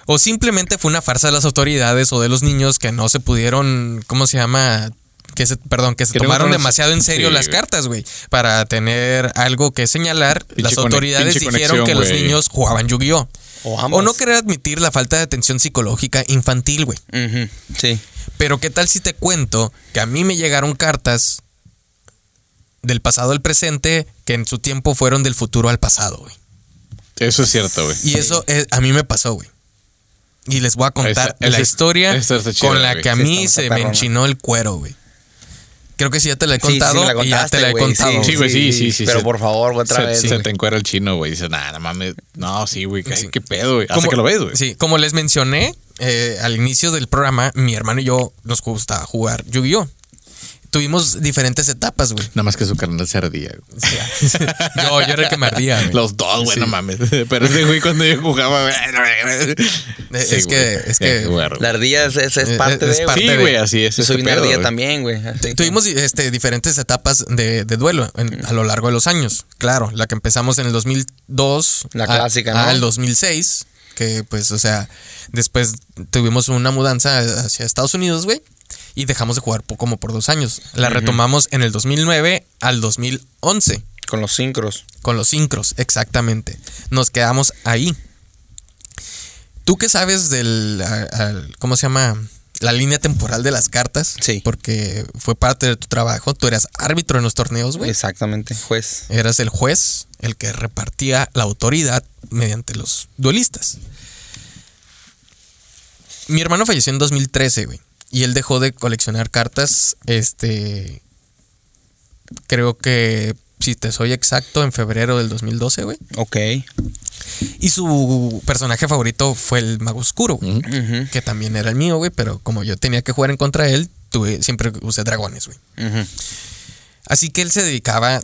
O simplemente fue una farsa de las autoridades o de los niños que no se pudieron, ¿cómo se llama? Que se, perdón, que se tomaron demasiado en serio Sí, las güey. cartas, güey. Para tener algo que señalar, Pinche las autoridades dijeron que los niños jugaban Yu-Gi-Oh! O ambas. O no querer admitir la falta de atención psicológica infantil, güey. Sí. Pero qué tal si te cuento que a mí me llegaron cartas del pasado al presente que en su tiempo fueron del futuro al pasado, güey. Eso es cierto, güey. Y eso es- a mí me pasó, güey. Y les voy a contar Esa- la esa- historia esa con la güey. que a mí se me enchinó el cuero, güey. Creo que sí ya te la he Sí, sí, contado me la y ya te la he contado. Sí, güey, sí, sí, sí. Pero se- por favor, otra se, vez. se te encuera el chino, güey. Dices, nada, mames. No, sí, güey. ¿Qué, Sí. qué pedo, güey? Hasta que lo ves, güey. Sí, como les mencioné eh, al inicio del programa, mi hermano y yo nos gusta jugar Yu-Gi-Oh! Tuvimos diferentes etapas, güey. Nada más que su carnal se ardía. güey. (laughs) yo, yo era el que me ardía, güey. Los dos, güey, Sí. no mames. (laughs) Pero ese güey cuando yo jugaba, güey. Es Sí, que- güey. es que- Eh. La ardilla es, es, es Eh, parte es de. parte Sí, de- güey, así es. Yo soy este una pedo, ardilla güey. también, güey. así. Tuvimos este, diferentes etapas de, de duelo en- a lo largo de los años. Claro, la que empezamos en el 2002. La a- clásica, ¿no? Al 2006, que pues, o sea, después tuvimos una mudanza hacia Estados Unidos, güey. Y dejamos de jugar como por dos años. La retomamos en el 2009 al 2011. Con los sincros. Con los sincros, exactamente. Nos quedamos ahí. ¿Tú qué sabes del, a- ¿cómo se llama? La línea temporal de las cartas. Sí. Porque fue parte de tu trabajo. Tú eras árbitro en los torneos, güey. Exactamente, juez. Eras el juez, el que repartía la autoridad mediante los duelistas. Mi hermano falleció en 2013, güey. Y él dejó de coleccionar cartas, este... Creo que, si te soy exacto, en febrero del 2012, güey. Ok. Y su personaje favorito fue el Mago Oscuro, güey. Que también era el mío, güey. Pero como yo tenía que jugar en contra de él, tuve, siempre usé dragones, güey. Así que él se dedicaba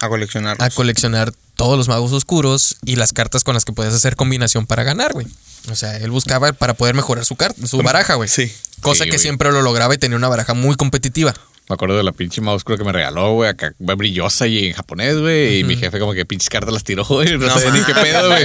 A coleccionar. a coleccionar todos los magos oscuros y las cartas con las que puedes hacer combinación para ganar, güey. O sea, él buscaba para poder mejorar su carta, su baraja, güey. Sí. Cosa Sí, que siempre lo lograba y tenía una baraja muy competitiva. Me acuerdo de la pinche mouse creo que me regaló, güey, acá brillosa y en japonés, güey. Y mi jefe como que pinches cartas las tiró, güey. No, No sé ni qué pedo, güey.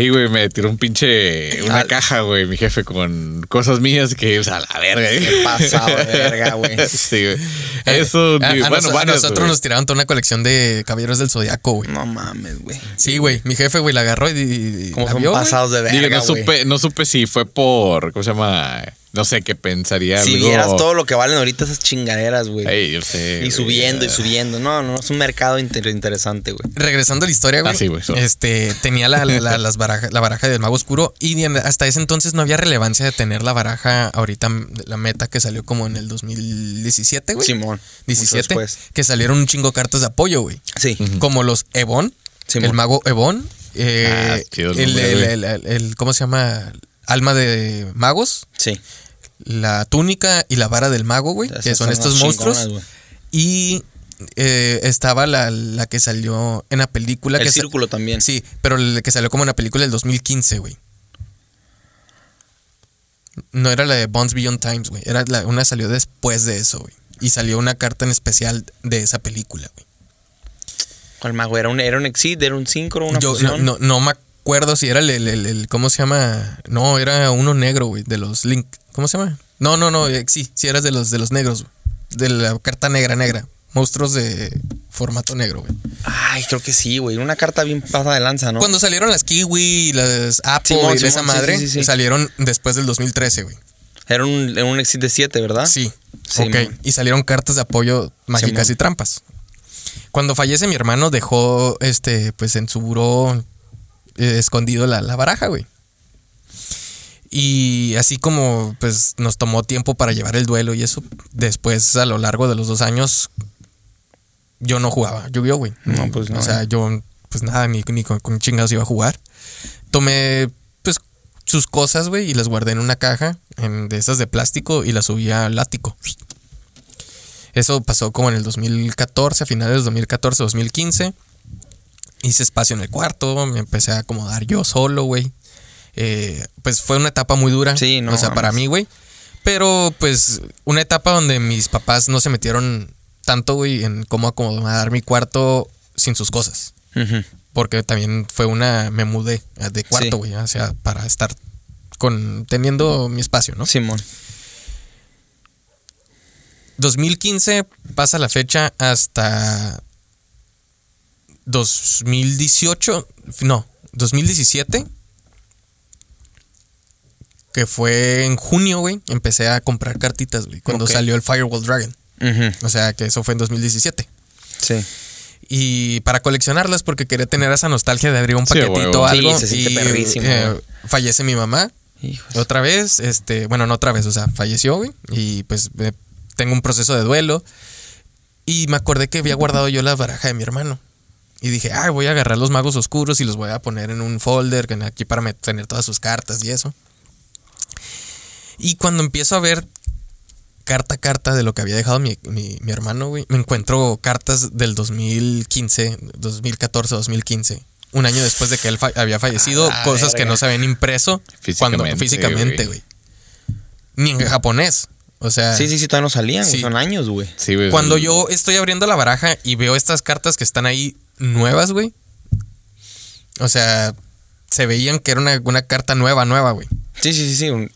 Y, güey, me tiró un pinche... Una Al- caja, güey, mi jefe, con cosas mías que, o sea, la verga. Qué pasado de verga, güey. (laughs) Sí, güey. Eso, a, digo, a bueno, nos- a varias, nosotros nos tiraron toda una colección de caballeros del zodiaco, güey. No mames, güey. Sí, güey. Mi jefe, güey, la agarró y, y- la son vio, pasados de Digo, verga, no güey. supe, no supe si fue por, ¿cómo se llama? No sé, qué pensaría Si algo. vieras todo lo que valen ahorita esas chingaderas, güey. Ey, yo sé. y subiendo y subiendo. No, no, es un mercado inter- interesante, güey. Regresando a la historia, güey. Ah, sí. Este, tenía la, la- las baraja- la baraja del mago oscuro. Y hasta ese entonces no había relevancia de tener la baraja ahorita, la meta que salió como en el 2017, güey. Simón. mucho 17. después. Que salieron un chingo de cartas de apoyo, güey. Sí. Como los Ebon, Simón. el mago Ebon. eh, Ah, el el- el- el- ¿Cómo se llama? Alma de magos. Sí. La túnica y la vara del mago, güey. Que son son estos monstruos. Y eh, estaba la, la que salió en la película. El que círculo también. Sí, pero el que salió como en la película del 2015, güey. No era la de Bonds Beyond Times, güey. Era la, una salió después de eso, güey. Y salió una carta en especial de esa película, güey. ¿Cuál mago? ¿Era un, era un exit? ¿Era un sincro? ¿Una Yo no, fusión? no, no me acuerdo si era el, el- el- el- ¿Cómo se llama? No, era uno negro, güey. De los Link. ¿Cómo se llama? No, no, no. eh, sí, sí eras de los, de los negros, güey. De la carta negra, negra. Monstruos de formato negro, güey. Ay, creo que sí, güey. Una carta bien pasada de lanza, ¿no? Cuando salieron las Kiwi las Apple Simón, y de esa Simón, madre, sí, sí, sí. salieron después del 2013, güey. Era un, era un exit de 7, ¿verdad? Sí. Sí, ok. Y salieron cartas de apoyo mágicas Simón. y trampas. Cuando fallece mi hermano, dejó este, pues en su buró eh, escondido la, la baraja, güey. Y así como pues nos tomó tiempo para llevar el duelo y eso, después a lo largo de los dos años, yo no jugaba Yu-Gi-Oh, güey. No, pues no, O sea, eh. yo, pues nada, ni, ni con, con chingados iba a jugar. Tomé, pues, sus cosas, güey, y las guardé en una caja en, de esas de plástico y las subí al ático. Eso pasó como en el 2014, a finales del 2014, 2015. Hice espacio en el cuarto, me empecé a acomodar yo solo, güey. Eh, pues fue una etapa muy dura. Sí, no O sea, para mí, güey. Pero pues una etapa donde mis papás no se metieron tanto, güey, en cómo acomodar mi cuarto sin sus cosas. Porque también fue una, me mudé de cuarto, güey, o sea, para estar con, teniendo mi espacio, ¿no? Simón. 2015 pasa la fecha hasta 2018, no, 2017, que fue en junio, güey, empecé a comprar cartitas, güey, cuando salió el Firewall Dragon. O sea, que eso fue en 2017. Sí. Y para coleccionarlas, porque quería tener esa nostalgia de abrir un Sí, paquetito o Sí, algo. se siente y perrísimo, eh, fallece mi mamá. Hijos. Otra vez, este, bueno, no otra vez, o sea, falleció, güey. Y pues eh, tengo un proceso de duelo. Y me acordé que había guardado yo la baraja de mi hermano. Y dije, ay, voy a agarrar los magos oscuros y los voy a poner en un folder que aquí para tener todas sus cartas y eso. Y cuando empiezo a ver carta a carta de lo que había dejado mi, mi- mi hermano, güey, me encuentro cartas del 2015, 2014, 2015. Un año después de que él fa- había fallecido, cosas que no se habían impreso cuando Físicamente, güey. Ni en japonés. O sea, Sí, sí, sí, todavía no salían, Sí. son años, güey. Sí, güey. cuando yo estoy abriendo la baraja y veo estas cartas que están ahí nuevas, güey. O sea, se veían que era una, una carta nueva, nueva, güey. Sí, sí, sí, sí. un-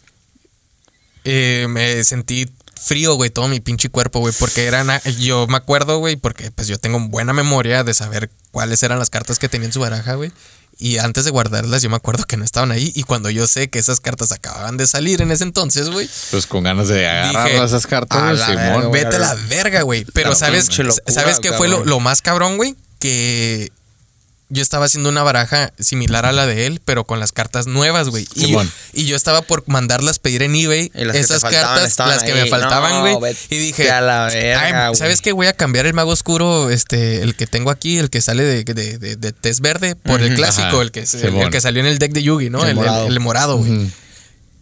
Eh, me sentí frío, güey, todo mi pinche cuerpo, güey, porque eran, yo me acuerdo, güey, porque pues yo tengo buena memoria de saber cuáles eran las cartas que tenía en su baraja, güey. Y antes de guardarlas, yo me acuerdo que no estaban ahí. Y cuando yo sé que esas cartas acababan de salir en ese entonces, güey, Pues con ganas de agarrar Dije, esas cartas, a la Simón. verga, güey. vete a la verga, güey. Pero La ¿sabes, locura, ¿sabes qué fue lo, lo más cabrón, güey? Que yo estaba haciendo una baraja similar a la de él, pero con las cartas nuevas, güey. Y, yo estaba por mandarlas pedir en eBay. Y las esas cartas, las que me faltaban, güey. y dije, a la. ¿sabes qué? Voy a cambiar el mago oscuro, este, el que tengo aquí, el que sale de, de, de, de test verde, por el clásico, Ajá. el, que, el- el que salió en el deck de Yugi, ¿no? El El, el- morado. el morado, güey.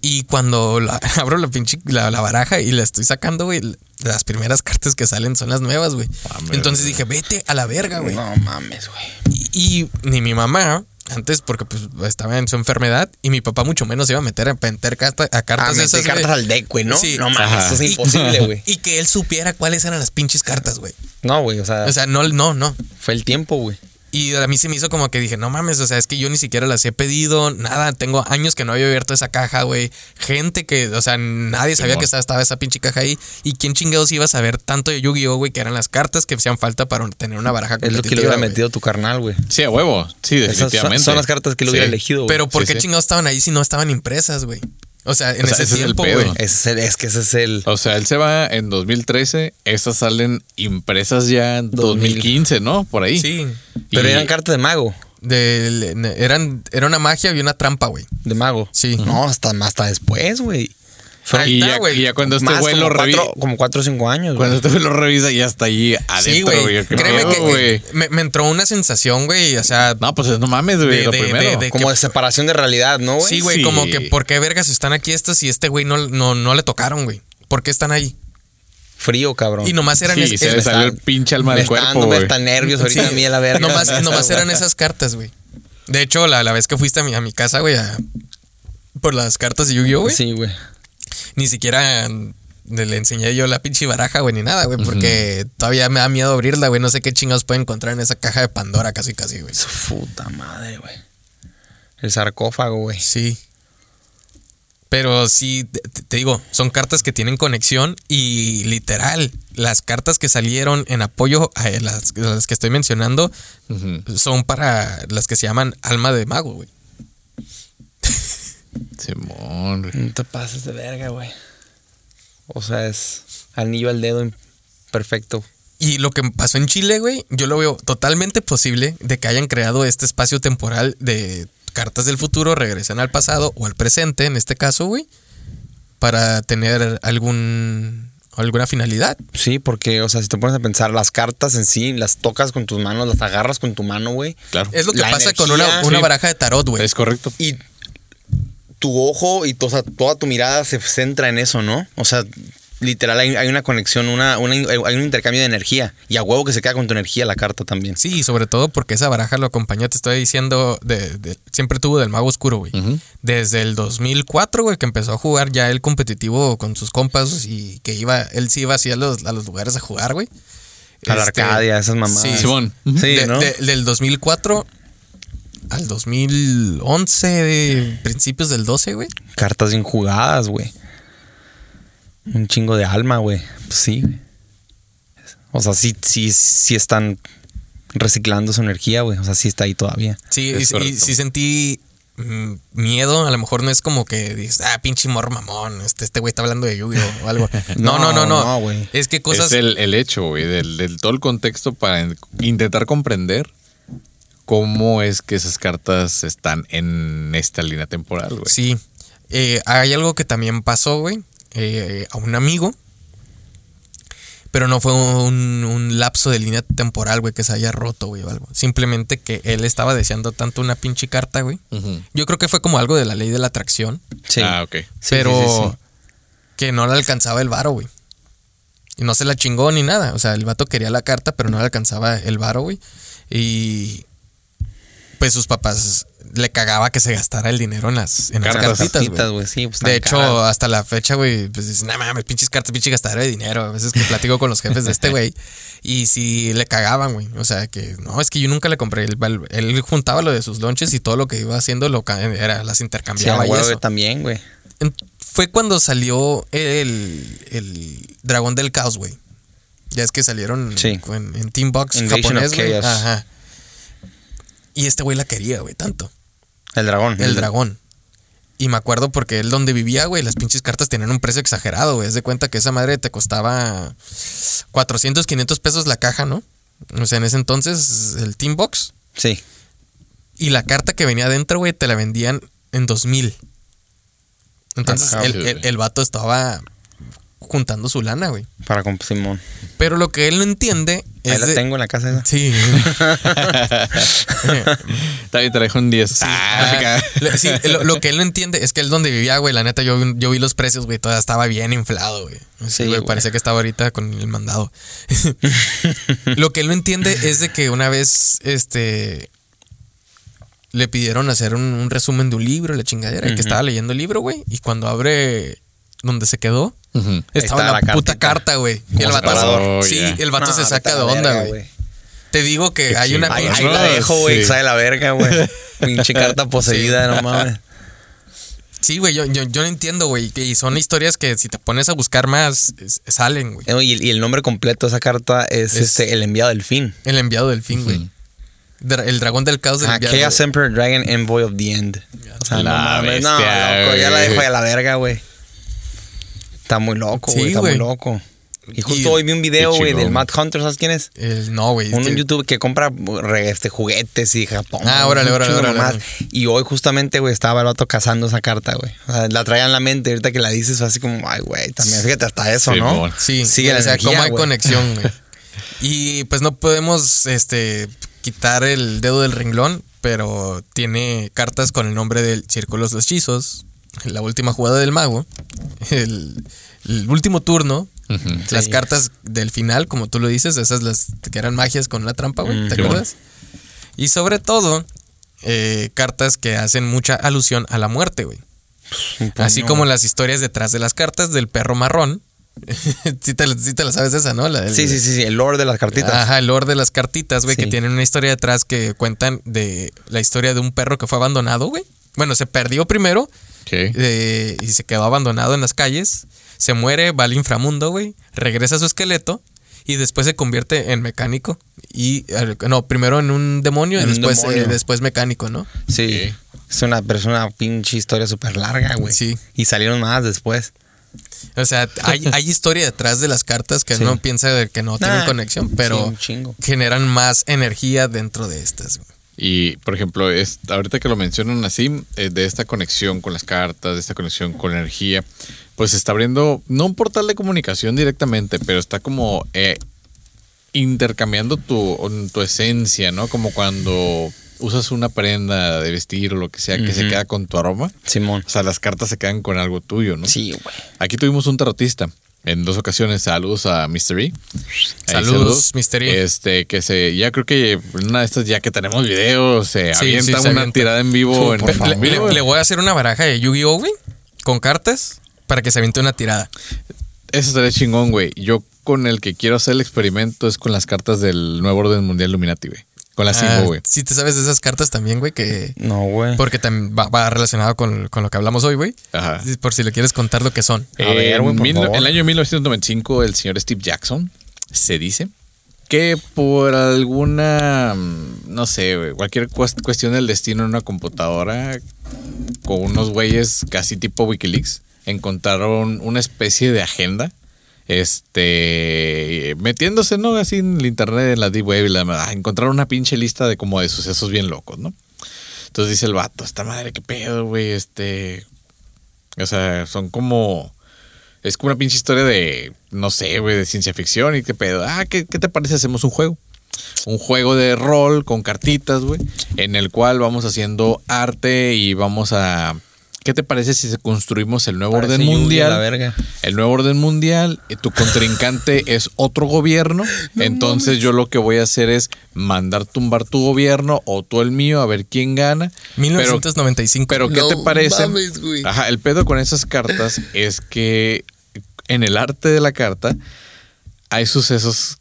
Y cuando la- (laughs) abro la pinche la, la baraja y la estoy sacando, güey, las primeras cartas que salen son las nuevas, güey. Mames, Entonces dije, vete a la verga, güey. No mames, güey. Y, y ni mi mamá, antes porque pues estaba en su enfermedad, y mi papá mucho menos se iba a meter a meter carta- a Ah, cartas metí esas, güey. cartas al deck, güey, ¿no? Sí. No mames, eso es imposible, (laughs) güey. Y que él supiera cuáles eran las pinches cartas, güey. No, güey, o sea, O sea, no, no, no. fue el tiempo, güey. Y a mí se me hizo como que dije, no mames, o sea, es que yo ni siquiera las he pedido, nada, tengo años que no había abierto esa caja, güey. Gente que, o sea, nadie sabía que estaba, estaba esa pinche caja ahí. ¿Y quién chingados iba a saber tanto de Yu-Gi-Oh, güey, que eran las cartas que hacían falta para tener una baraja Es lo que le hubiera güey? metido tu carnal, güey. Sí, a huevo. Sí, Esas son, definitivamente. son las cartas que le hubiera Sí. elegido, güey. Pero ¿por Sí, qué sí. chingados estaban ahí si no estaban impresas, güey? O sea, en O sea, ese ese es el pedo. Ese es, el- es que ese es el. O sea, él se va en 2013. Estas salen impresas ya en 2015, ¿no? Por ahí. Sí. Pero Y- eran cartas de mago. Del- eran, era una magia y una trampa, güey. De mago. Sí. No, hasta, hasta después, güey. Ahí Y está, ya, güey. y ya cuando este güey lo revisa. como cuatro o cinco años, Cuando este güey lo revisa, ya está ahí adentro, Sí, güey. ¿Qué Créeme que güey? me, me entró una sensación, güey. O sea, No, pues no mames, güey. Lo de- primero. de- de- Como que- de separación de realidad, ¿no, güey? Sí, güey, Sí. como que ¿por qué vergas están aquí estas y este güey no, no, no le tocaron, güey? ¿Por qué están ahí? Frío, cabrón. Y nomás eran Sí, es- se es- le salió el está- pinche alma del está cuerpo, hasta nervios ahorita Sí. a mí a la verga. nomás, (laughs) nomás eran esas cartas, güey. De hecho, la, la vez que fuiste a mi, a mi casa, güey, a- por las cartas de Yu-Gi-Oh, güey, Sí, güey. Ni siquiera le enseñé yo la pinche baraja, güey, ni nada, güey, porque todavía me da miedo abrirla, güey. No sé qué chingados puede encontrar en esa caja de Pandora, casi, casi, güey. Su puta madre, güey. El sarcófago, güey. Sí. Pero sí, te, te digo, son cartas que tienen conexión y literal, las cartas que salieron en apoyo a las, a las que estoy mencionando son para las que se llaman alma de mago, güey. (laughs) Simón, güey. No te pases de verga, güey. O sea, es anillo al dedo perfecto. Y lo que pasó en Chile, güey, yo lo veo totalmente posible de que hayan creado este espacio temporal de cartas del futuro, regresen al pasado o al presente, en este caso, güey, para tener algún alguna finalidad. Sí, porque, o sea, si te pones a pensar, las cartas en sí, las tocas con tus manos, las agarras con tu mano, güey. Claro. Es lo que La pasa con una, una Sí. baraja de tarot, güey. Es correcto. Y tu ojo y to- o sea, toda tu mirada se centra en eso, ¿no? O sea, literal hay, hay una conexión, una, una- hay un intercambio de energía. Y a huevo que se queda con tu energía la carta también. Sí, y sobre todo porque esa baraja lo acompañó, te estoy diciendo, de, de- siempre tuvo del mago oscuro, güey. Desde el 2004, güey, que empezó a jugar ya el competitivo con sus compas y que iba, él sí iba así a los, a los lugares a jugar, güey. A la Este, Arcadia, esas mamadas. Sí, Simón. Sí, de- ¿no? de- del 2004 al 2011, de principios del 12, güey. Cartas bien jugadas, güey. Un chingo de alma, güey. Pues sí, güey. O sea, sí, sí, sí están reciclando su energía, güey. O sea, sí está ahí todavía. Sí, Es y, y sí sentí mm, miedo. A lo mejor no es como que dices, ah, pinche morro mamón, este, este güey está hablando de Yu-Gi-Oh! o algo. (laughs) No, no, no, no. No, güey. es que cosas. Es el, el hecho, güey, del, del todo el contexto para en- intentar comprender cómo es que esas cartas están en esta línea temporal, güey. Sí. Eh, hay algo que también pasó, güey, eh, a un amigo. Pero no fue un, un lapso de línea temporal, güey, que se haya roto, güey, o algo. Simplemente que él estaba deseando tanto una pinche carta, güey. Yo creo que fue como algo de la ley de la atracción. Sí. Ah, ok. Sí, pero sí, sí, sí. que no le alcanzaba el varo, güey. Y no se la chingó ni nada. O sea, el vato quería la carta, pero no le alcanzaba el varo, güey. Y pues sus papás le cagaba que se gastara el dinero en las, en las Cartas. cartitas, Cartitas, güey. güey, sí, pues, De hecho, caras. hasta la fecha, güey, pues dices, no mames, pinches cartas, pinche gastadera de dinero. A veces que platico con los jefes de este güey (laughs) y si le cagaban, güey. O sea, que no, es que yo nunca le compré. Él, él juntaba lo de sus lonches y todo lo que iba haciendo lo era, las Sí, intercambiaba y güey, eso. también, güey. Fue cuando salió el, el Dragón del Caos, güey. Ya es que salieron Sí. en, en Team Box Invasion japonés, güey. Ajá. Y este güey la quería, güey, tanto. El dragón. El dragón. Y me acuerdo porque él donde vivía, güey, las pinches cartas tenían un precio exagerado, güey. Haz de cuenta que esa madre te costaba 400, 500 pesos la caja, ¿no? O sea, en ese entonces, el Team Box. Sí. Y la carta que venía adentro, güey, te la vendían en 2000. Entonces, Ah, el, el- el vato estaba juntando su lana, güey. Para con Simón. Pero lo que él no entiende Ahí es. la de- tengo en la casa esa. Sí. (laughs) También te dejo un 10. Ah, lo- sí, lo, lo que él no entiende es que él donde vivía, güey, la neta, yo, yo vi los precios, güey, todavía estaba bien inflado, güey. Sí, Sí, güey, güey. parecía que estaba ahorita con el mandado. (laughs) lo que él no entiende es de que una vez, este, le pidieron hacer un, un resumen de un libro, la chingadera, y que Ujú. estaba leyendo el libro, güey, y cuando abre donde se quedó, estaba la, la puta carta, güey. Y el vato. Oh, sí, el vato No, se saca de onda, güey. Te digo que Qué hay una... Ahí, ahí la dejo, güey. sí. Sabe la verga, güey. (laughs) Pinche carta poseída, no mames. Sí, güey, yo, yo, yo no entiendo, güey. que- Y son historias que si te pones a buscar más, es- salen, güey. Eh, Y, y el nombre completo de esa carta es, Es- este, El enviado del fin. El enviado del fin, güey. Dra- El dragón del caos del Ah, enviado. Chaos Emperor Dragon Envoy of the End. O sea, no mames. No, loco, ya la dejo a la verga, güey. Está muy loco, Sí, güey. está muy loco. Y justo Y- hoy vi un video, güey, del. Matt Hunter, ¿sabes quién es? El- no, güey. es Uno en que- YouTube que compra re- este, juguetes y Japón. Ah, órale, un órale, órale. Y hoy justamente, güey, estaba el vato cazando esa carta, güey. O sea, la traía en la mente. Ahorita que la dices, fue así como, ay, güey, también, fíjate, hasta eso, ¿no? Simón. Sí, Sigue o la sea, energía, cómo hay conexión, (laughs) güey. Y pues no podemos este quitar el dedo del renglón, pero tiene cartas con el nombre del Círculo de los Hechizos, la última jugada del mago, el, el último turno, las Sí. cartas del final, como tú lo dices, esas las que eran magias con una trampa, güey, ¿te acuerdas? Y sobre todo, eh, cartas que hacen mucha alusión a la muerte, güey. Un Así como las historias detrás de las cartas del perro marrón. (laughs) sí, te, sí te la sabes esa, ¿no? La Sí, sí, sí, sí, el lord de las cartitas. Ajá, el lore de las cartitas, güey, que tienen una historia detrás que cuentan de la historia de un perro que fue abandonado, güey. Bueno, se perdió primero Eh, y se quedó abandonado en las calles. Se muere, va al inframundo, güey. Regresa a su esqueleto y después se convierte en mecánico. Y, no, primero en un demonio y En después, demonio. eh, después mecánico, ¿no? Sí. Es una persona pinche historia súper larga, güey. Sí. Y salieron más después. O sea, hay, (laughs) hay historia detrás de las cartas que Sí. uno piensa de que no tienen Nah, conexión, pero generan más energía dentro de estas. güey. Y, por ejemplo, es, ahorita que lo mencionan así, eh, de esta conexión con las cartas, de esta conexión con la energía, pues está abriendo, no un portal de comunicación directamente, pero está como eh, intercambiando tu, tu esencia, ¿no? Como cuando usas una prenda de vestir o lo que sea que se queda con tu aroma. Simón. O sea, las cartas se quedan con algo tuyo, ¿no? Sí, güey. Aquí tuvimos un tarotista. En dos ocasiones, saludos a Mr. E. Ahí, Saludos, Mr. E. Este, que se, ya creo que una de estas, ya que tenemos videos, se Sí, avienta sí, se una avienta. tirada en vivo. (laughs) en, Le, voy a hacer una baraja de Yu-Gi-Oh, güey, con cartas para que se aviente una tirada. Eso estaría chingón, güey. Yo con el que quiero hacer el experimento es con las cartas del nuevo orden mundial Illuminati, güey. Con las Ah, cinco, güey. sí, te sabes de esas cartas también, güey, que. No, güey. Porque también va, va relacionado con, con lo que hablamos hoy, güey. Ajá. Por si le quieres contar lo que son. A ver, güey, en por mil- favor. el año 1995, el señor Steve Jackson se dice que por alguna, mm, no sé, güey, cualquier cuest- cuestión del destino en una computadora, con unos güeyes casi tipo Wikileaks, encontraron una especie de agenda. Este, metiéndose, ¿no? Así en el internet, en la deep web, y la, encontraron una pinche lista de como de sucesos bien locos, ¿no? Entonces dice el vato, esta madre, qué pedo, güey, este, o sea, son como. Es como una pinche historia de. No sé, güey, de ciencia ficción y qué pedo. Ah, ¿qué, qué te parece? Hacemos un juego. Un juego de rol con cartitas, güey. En el cual vamos haciendo arte y vamos a ¿qué te parece si se construimos el nuevo Parece orden mundial? la verga. El nuevo orden mundial, eh, tu contrincante (laughs) es otro gobierno, entonces yo lo que voy a hacer es mandar tumbar tu gobierno o tú el mío a ver quién gana. Pero 1995. pero ¿qué No te parece? mames, güey. Ajá, el pedo con esas cartas es que en el arte de la carta hay sucesos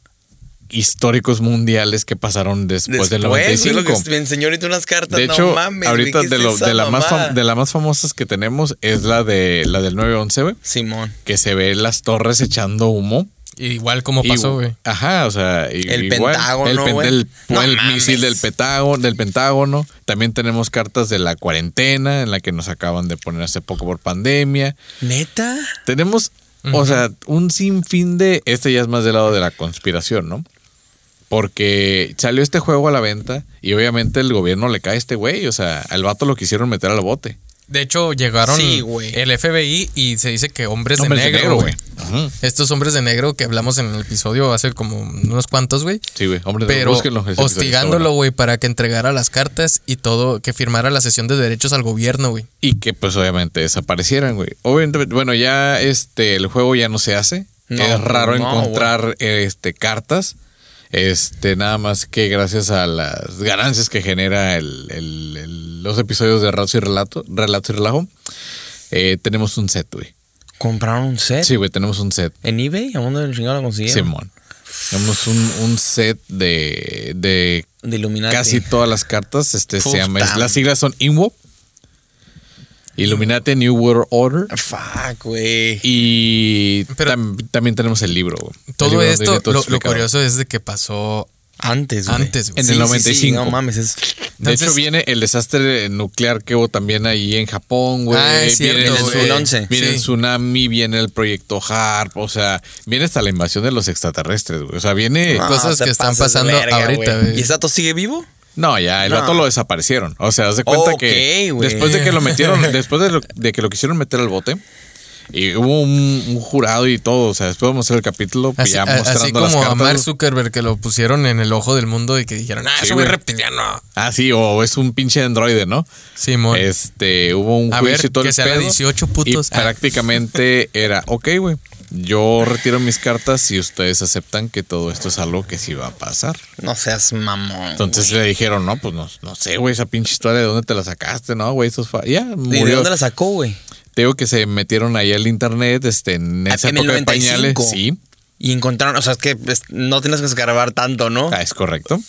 históricos mundiales que pasaron después, del Después, güey, 95. lo que me enseñó ahorita unas cartas. De no hecho, mames, güey, ahorita ¿qué de, lo- esa de, la más de las más famosas que tenemos es la de la del 911, güey, Simón. que se ve las torres echando humo. Igual como pasó, güey. Ajá, o sea, El igual, Pentágono, el, pen- güey. el- No el mames. misil del Pentágono, del Pentágono. También tenemos cartas de la cuarentena en la que nos acaban de poner hace poco por pandemia. ¿Neta? Tenemos, o sea, un sinfín de. Este ya es más del lado de la conspiración, ¿no? Porque salió este juego a la venta y obviamente el gobierno le cae a este güey. O sea, al vato lo quisieron meter al bote. De hecho, llegaron Sí, el FBI y se dice que hombres, Hombres de de negro, negro, güey. Estos hombres de negro que hablamos en el episodio hace como unos cuantos, güey. Sí, güey. Hombre, Pero búsquenlo, ese episodio está hostigándolo, güey, para que entregara las cartas y todo, que firmara la sesión de derechos al gobierno, güey. Y que pues obviamente desaparecieran, güey. Obviamente, bueno, ya este el juego ya no se hace. No, es raro no, encontrar este cartas. Este, nada más que gracias a las ganancias que genera el- el- el- los episodios de Relatos y Relato, Relato y Relajo, eh, tenemos un set, güey. ¿Compraron un set? Sí, güey, tenemos un set. ¿En eBay? ¿A dónde el chingado lo consiguieron? Simón. Tenemos un, un set de, de casi todas las cartas. Este se llama. Las siglas son INWO. Illuminati New World Order. Fuck, güey. Y Pero- tam- también tenemos el libro. El Todo libro esto, todo lo, curioso es de que pasó Antes, güey. Antes, güey. En el 95. no mames, es... De hecho, viene el desastre nuclear que hubo también ahí en Japón, güey. Ah, es cierto, viene el, tsu- 2011. Viene el Sí. tsunami, viene el proyecto HARP. O sea, viene hasta la invasión de los extraterrestres, güey. O sea, viene. No, cosas que están pasando verga, ahorita, güey. ¿Y Sato sigue vivo? No, ya, el No. vato lo desaparecieron. O sea, haz de cuenta Ok, que güey. después de que lo metieron, (laughs) después de, lo- de que lo quisieron meter al bote, y hubo un, un jurado y todo. O sea, después vamos a hacer el capítulo pues, Así, ya a- mostrando así las como a cartas. Mark Zuckerberg que lo pusieron en el ojo del mundo y que dijeron, ah, Sí, es reptiliano. Ah, sí, o es un pinche androide, ¿no? Simón. Este, hubo un A juicio ver, y todo que el sea pedo, 18 putos. Y Ah. prácticamente era, ok, güey, yo retiro mis cartas si ustedes aceptan que todo esto es algo que sí va a pasar. No seas mamón. Entonces le dijeron, no, pues no, no sé, güey, esa pinche historia, ¿de dónde te la sacaste? No, güey, eso es... fa-". Ya, güey. ¿Y de murió. dónde la sacó, güey? Te digo que se metieron ahí al internet, este, en esa Ah, ¿En el época de pañales. 95? Sí, Y encontraron, o sea, es que no tienes que escarbar tanto, ¿no? ah, es correcto.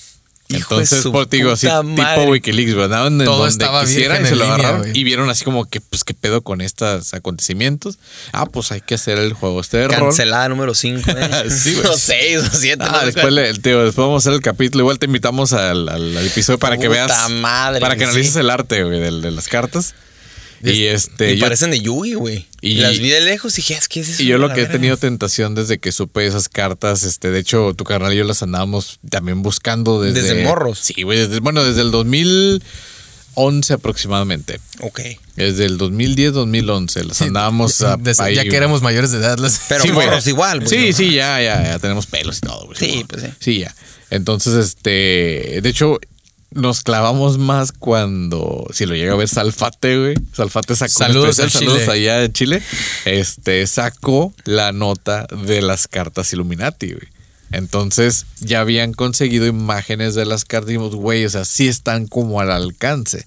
Entonces, por, digo, así, tipo. Wikileaks, ¿verdad? Donde, Todo donde estaba quisieran se en lo línea, agarraron güey. y vieron así como que, pues, qué pedo con estos acontecimientos. Ah, pues hay que hacer el juego este de rol. Cancelada número 5, ¿eh? (laughs) Sí, güey. (laughs) O 6 o 7. Ah, después, le, digo, después vamos a hacer el capítulo. Igual te invitamos al, al- al episodio para que Puta veas. madre, para que sí. analices el arte, güey, de, de las cartas. Y este. y yo- parecen de Yugi, güey. Y- las vi de lejos y dije, es que es eso. Y yo lo que he tenido tentación desde que supe esas cartas, este, de hecho, tu carnal y yo las andábamos también buscando desde. Desde morros. Sí, güey, desde, bueno, desde el 2011 aproximadamente. Ok. Desde el 2010, 2011, las andábamos a, Des- ahí, ya que éramos mayores de edad. las- Pero Sí, morros igual, güey. Sí, ¿no? sí, ya, ya, ya tenemos pelos y todo, güey. Sí, pues sí. Sí, ya. Entonces, este, de hecho, nos clavamos más cuando, si lo llega a ver Salfate, güey. Salfate sacó Saludos especial, saludos Chile. allá en Chile. Este, sacó la nota de las cartas Illuminati, güey. Entonces, ya habían conseguido imágenes de las cartas y dijimos, güey, o sea, sí están como al alcance.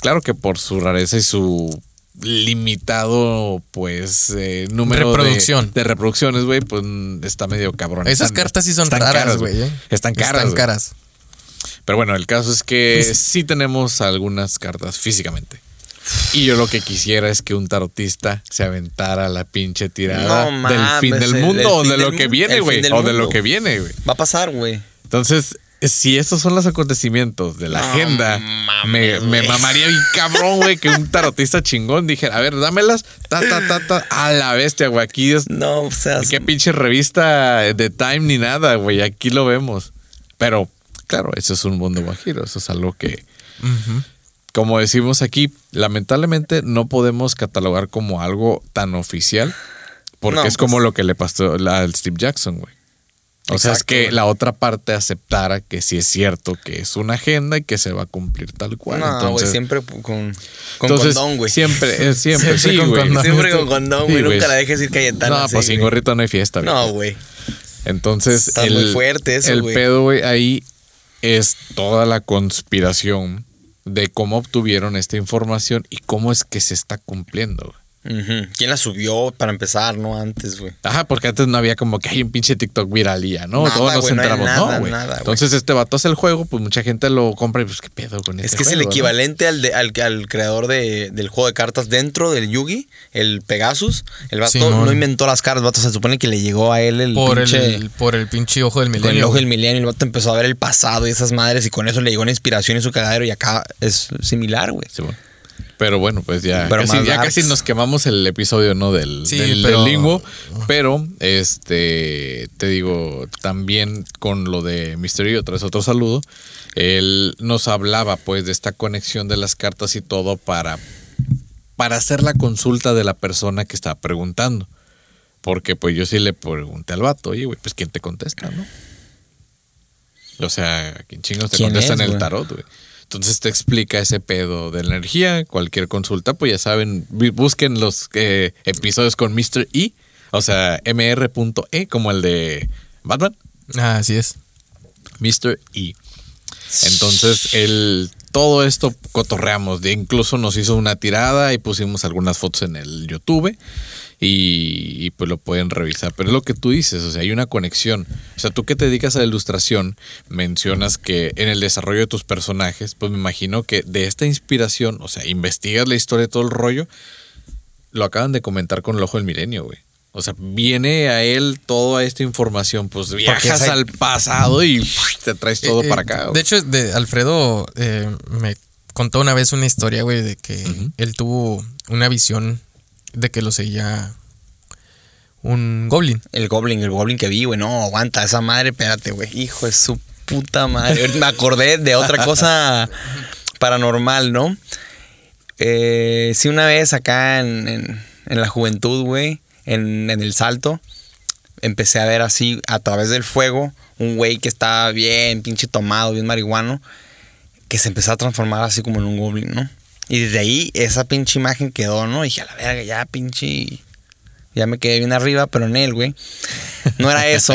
Claro que por su rareza y su limitado, pues, eh, número de- Reproducción. De, reproducciones, güey, pues está medio cabrón. Esas Están- cartas sí son raras, güey. ¿eh? Están caras. Están caras. Pero bueno, el caso es que sí tenemos algunas cartas físicamente. Y yo lo que quisiera es que un tarotista se aventara la pinche tirada No del fin del el- mundo el o fin de del lo que viene, fin güey. del O de lo que viene, güey. Va a pasar, güey. Entonces, si estos son los acontecimientos de la No agenda, me, mames, me güey. mamaría bien cabrón, güey, que un tarotista chingón dijera, a ver, dámelas, ta, ta, ta, ta, a la bestia, güey. Aquí es, No, o sea, qué pinche revista de Time ni nada, güey. Aquí lo vemos. Pero, claro, eso es un mundo guajiro. Eso es algo que, como decimos aquí, lamentablemente no podemos catalogar como algo tan oficial. Porque No, es como pues- lo que le pasó a Steve Jackson, güey. O sea, es que la otra parte aceptara que sí es cierto que es una agenda y que se va a cumplir tal cual. No, güey, entonces, siempre con, con entonces, condón, güey. Siempre, es (laughs) siempre, Siempre sí, con condón. Siempre con condón, güey. Nunca la dejes ir Cayetana. No, así, pues sin gorrito no hay fiesta, güey. No, güey. Entonces, Está el, muy fuerte eso, el güey. pedo, güey, ahí es toda la conspiración de cómo obtuvieron esta información y cómo es que se está cumpliendo. ¿Quién la subió para empezar, no? Antes, güey. Ajá, porque antes no había como que hay un pinche TikTok viral y ya, ¿no? Nada, Todos nos no enteramos, nada, no, güey. nada, güey. Entonces este vato hace el juego, pues mucha gente lo compra y pues qué pedo con Es este que es el juego, no? equivalente al, de- al, al creador de- del juego de cartas dentro del Yugi, el Pegasus. El vato no inventó las cartas, el vato se supone que le llegó a él el Por pinche... el, por el pinche ojo del con el milenio. ojo del milenio, el vato empezó a ver el pasado y esas madres y con eso le llegó una inspiración en su cagadero y acá es similar, güey. Sí, bueno. Pero bueno, pues ya, Pero casi, ya casi nos quemamos el episodio, ¿no? Del, Sí, del, pero- del. Pero, este, te digo, también con lo de Misterio, otra vez otro saludo, él nos hablaba pues de esta conexión de las cartas y todo para, para hacer la consulta de la persona que estaba preguntando. Porque pues yo sí le pregunté al vato, oye, güey, pues ¿quién te contesta, no? O sea, ¿quién chingos te ¿Quién contesta es, en el tarot, güey? Entonces te explica ese pedo de la energía. Cualquier consulta, pues ya saben, busquen los eh, episodios con Mr. E, o sea, mr.e, como el de Batman, Ah, así es. Mr. E. Entonces, el, todo esto cotorreamos. Incluso nos hizo una tirada y pusimos algunas fotos en el YouTube. Y, y, pues lo pueden revisar. Pero es lo que tú dices, o sea, hay una conexión. O sea, tú que te dedicas a la ilustración, mencionas que en el desarrollo de tus personajes, pues me imagino que de esta inspiración, o sea, investigas la historia de todo el rollo, lo acaban de comentar con el ojo del milenio, güey. O sea, viene a él toda esta información, pues viajas al pasado y (laughs) te traes todo Eh, para eh, acá. güey. De hecho, de Alfredo eh, me contó una vez una historia, güey, de que él tuvo una visión de que lo seguía un goblin. El Goblin, el Goblin que vi, güey. No, aguanta, esa madre, espérate, güey. Hijo de su puta madre. Me acordé de otra (laughs) cosa paranormal, ¿no? Eh, sí, una vez acá en, en- en la juventud, güey, en, en el salto, empecé a ver así, a través del fuego, un güey que estaba bien pinche tomado, bien marihuano, que se empezó a transformar así como en un goblin, ¿no? Y desde ahí esa pinche imagen quedó, ¿no? Y dije, a la verga, ya pinche... Ya me quedé bien arriba, pero en él, güey. No era eso.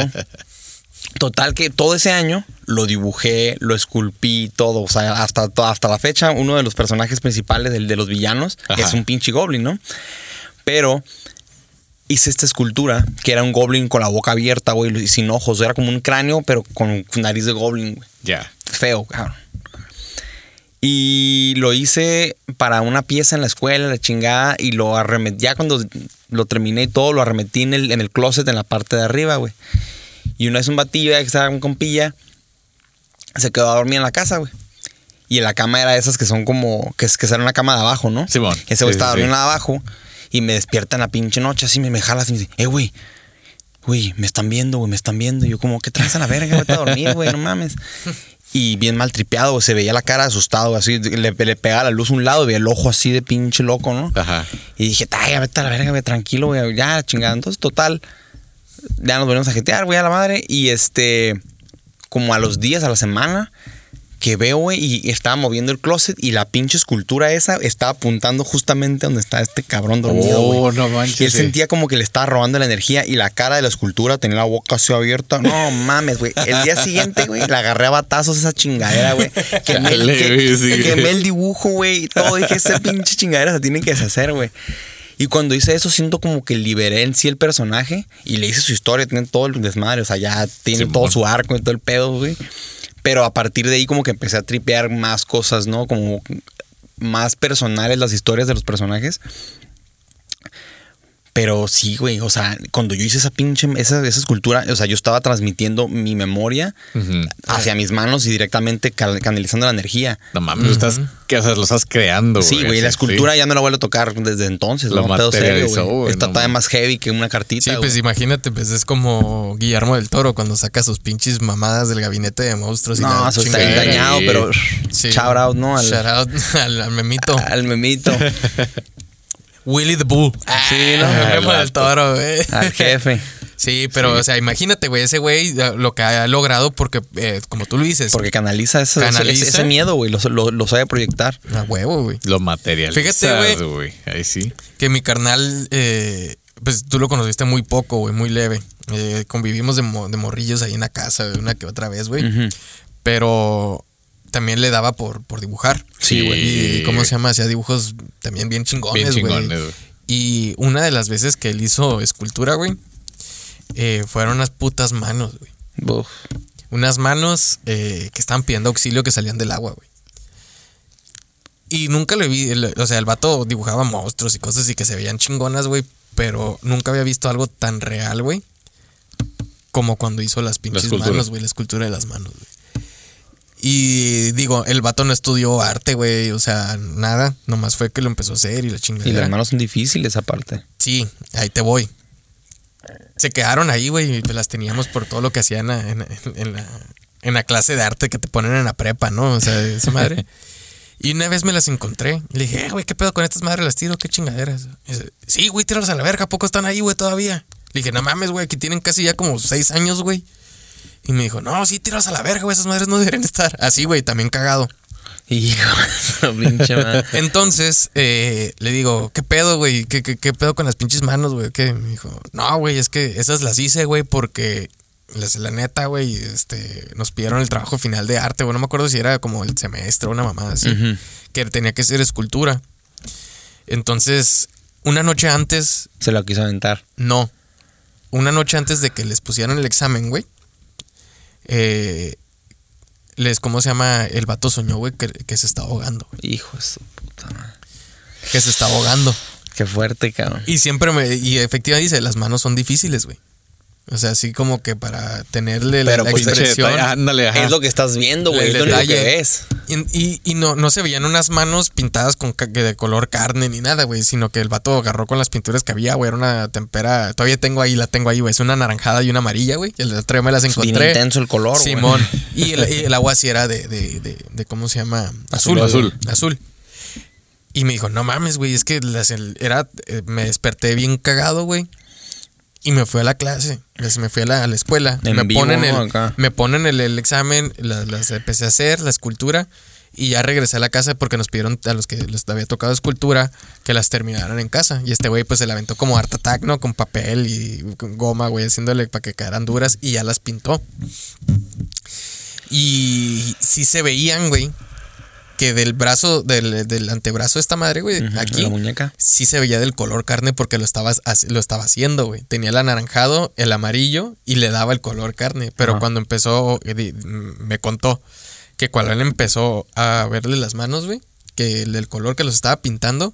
(laughs) Total que todo ese año lo dibujé, lo esculpí, todo. O sea, hasta, hasta la fecha, uno de los personajes principales de los villanos Ajá. es un pinche goblin, ¿no? Pero hice esta escultura que era un goblin con la boca abierta, güey, y sin ojos. Era como un cráneo, pero con nariz de goblin, güey. Ya. Feo, cabrón. Y lo hice para una pieza en la escuela, la chingada, y lo arremetí. Ya cuando lo terminé y todo, lo arremetí en el, en el closet en la parte de arriba, güey. Y una vez un batillo ya que estaba con compilla, se quedó a dormir en la casa, güey. Y en la cama era esas que son como, que es que será una cama de abajo, ¿no? Simón. Ese güey Sí, estaba sí, sí. durmiendo abajo y me despierta en la pinche noche, así me, me jala así y me dice, eh, güey, güey, me están viendo, güey, me están viendo. Y yo como, ¿qué traes a la verga? Vete a dormir, güey, no mames. Y bien mal tripeado, se veía la cara asustado, así, le, le pegaba la luz a un lado y veía el ojo así de pinche loco, ¿no? Ajá. Y dije, "Ay, vete a la verga, güey, tranquilo, güey, ya, chingada. Entonces, total, ya nos volvemos a jetear, güey, a la madre. Y este, como a los días, a la semana, que veo, güey, y estaba moviendo el closet y la pinche escultura esa estaba apuntando justamente donde está este cabrón dormido, güey. Oh, no manches. Y él sí. sentía como que le estaba robando la energía y la cara de la escultura tenía la boca así abierta. No mames, güey. El día siguiente, güey, la agarré a batazos esa chingadera, güey. Quemé, que- sí, quemé el dibujo, güey, y todo. Dije, esa pinche chingadera se tiene que deshacer, güey. Y cuando hice eso, siento como que liberé en sí el personaje y le hice su historia, tiene todo el desmadre, o sea, ya tiene todo su arco y todo el pedo, güey. Pero a partir de ahí como que empecé a tripear más cosas, ¿no? Como más personales las historias de los personajes. Pero sí, güey, o sea, cuando yo hice esa pinche, esa, esa escultura, o sea, yo estaba transmitiendo mi memoria hacia mis manos y directamente canalizando la energía. No mames, lo estás, que, o sea, lo estás creando, Sí, güey, la escultura sí. ya no la vuelvo a tocar desde entonces. Lo ¿no? Pedo serio, materializó, güey. Está no todavía más heavy que una cartita. Sí, pues imagínate, pues es como Guillermo del Toro cuando saca sus pinches mamadas del gabinete de monstruos y No, la eso está engañado, pero Sí. shout out, ¿no? Al, Shout out (laughs) al, al memito. (laughs) al memito, (laughs) Willy the Bull. Sí, ¿no? Guillermo El del Toro, güey. al jefe. (laughs) Sí, pero, Sí. o sea, imagínate, güey, ese güey lo que ha logrado porque, eh, como tú lo dices, Porque canaliza, ese, ese- Canaliza. ese miedo, güey. Lo, lo- lo sabe proyectar. a huevo, güey. Lo materializas, Fíjate, güey. Ahí sí. Que mi carnal, eh, pues tú lo conociste muy poco, güey, muy leve. Eh, convivimos de, mo- de morrillos ahí en la casa, güey, una que otra vez, güey. Pero también le daba por, por dibujar. Sí, güey. Y, ¿cómo se llama? Hacía dibujos también bien chingones, güey. Y una de las veces que él hizo escultura, güey, eh, fueron unas putas manos, güey. Unas manos eh, que estaban pidiendo auxilio que salían del agua, güey. Y nunca le vi, o sea, el vato dibujaba monstruos y cosas y que se veían chingonas, güey, pero nunca había visto algo tan real, güey, como cuando hizo las pinches manos, güey, la escultura de las manos, güey. Y digo, el vato no estudió arte, güey, o sea, nada, nomás fue que lo empezó a hacer y la chingada. Y las manos son difíciles aparte. Sí, ahí te voy. Se quedaron ahí, güey, y las teníamos por todo lo que hacían en, en- en la, en la clase de arte que te ponen en la prepa, ¿no? O sea, esa madre. (laughs) Y una vez me las encontré. Y le dije, eh, güey, ¿qué pedo con estas madres? ¿Las tiro? ¿Qué chingaderas? Y dice, sí, güey, tíralas a la verga. ¿A poco están ahí, güey, todavía? Le dije, no mames, güey, aquí tienen casi ya como seis años, güey. Y me dijo, no, sí, tíralas a la verga, güey, esas madres no deberían estar. Así, güey, también cagado. Hijo pinche madre. (laughs) Entonces, eh, le digo, ¿qué pedo, güey? ¿Qué, qué, qué pedo con las pinches manos, güey? ¿Qué? Me dijo, no, güey, es que esas las hice, güey, porque las- la neta, güey, este, nos pidieron el trabajo final de arte, güey. No me acuerdo si era como el semestre o una mamada así, que tenía que ser escultura. Entonces, una noche antes, Se lo quiso aventar. no, una noche antes de que les pusieran el examen, güey, eh, les, ¿cómo se llama? El vato soñó, güey, que, que se está ahogando. Hijo de su puta madre. Que se está ahogando. Qué fuerte, cabrón. Y siempre me. Y efectivamente dice, las manos son difíciles, güey. O sea, así como que para tenerle la, Pero, la pues, expresión. Detalle, ándale, ajá. Es lo que estás viendo, güey. Es lo que ves. Y, y- y no, no se veían unas manos pintadas con de color carne ni nada, güey. Sino que el vato agarró con las pinturas que había, güey. Era una tempera. Todavía tengo ahí, la tengo ahí, güey. Es una naranjada y una amarilla, güey. El otro día me las Bien encontré. intenso el color, güey. Simón. Y el, y el agua sí era de, de, de, de- ¿cómo se llama? Azul, azul. Azul. Y me dijo, no mames, güey, es que las- el- era, eh, me desperté bien cagado, güey. Y me fui a la clase, pues, me fui a la, a la escuela. En me, vivo, ponen el, Acá. me ponen el, el examen, la- las empecé a hacer, la escultura. Y ya regresé a la casa porque nos pidieron a los que les había tocado escultura que las terminaran en casa. Y este güey pues se la aventó como Art Attack, ¿no? Con papel y con goma, güey, haciéndole para que quedaran duras y ya las pintó. Y sí se veían, güey, que del brazo, del, del antebrazo de esta madre, güey, aquí, La muñeca. sí se veía del color carne porque lo estaba, lo estaba haciendo, güey. Tenía el anaranjado, el amarillo y le daba el color carne. Pero cuando empezó, eh, me contó que cuando él empezó a verle las manos, güey, que el del color que los estaba pintando,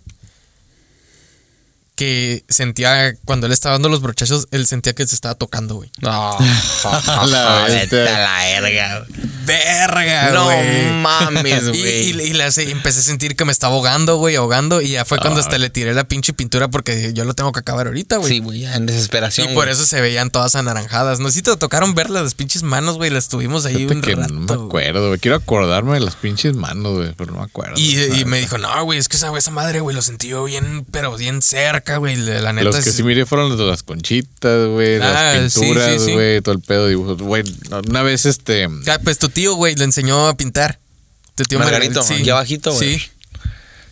que sentía, cuando él estaba dando los brochazos, él sentía que se estaba tocando, güey. No. (laughs) A (laughs) la verga. Verga, No güey. mames, güey. y, y la- empecé a sentir que me estaba ahogando, güey, ahogando. Y ya fue cuando hasta le tiré la pinche pintura porque yo lo tengo que acabar ahorita, güey. Sí, güey, ya en desesperación. Y por eso se veían todas anaranjadas. No sé si te tocaron ver las pinches manos, güey. Las tuvimos ahí Fíjate un que rato. no me acuerdo, güey. Quiero acordarme de las pinches manos, güey, pero no me acuerdo. Y, y me dijo, no, güey, es que esa, esa madre, güey, lo sentí yo bien, pero bien cerca, güey. La la neta Los que es- sí miré fueron los de las conchitas, güey, Ah, las sí, pinturas, sí, sí. güey, todo el pedo de dibujos. Güey, una vez este... Ah, pues tu tío, güey, le enseñó a pintar. Tu tío Margarito, Margarito, aquí abajito, güey.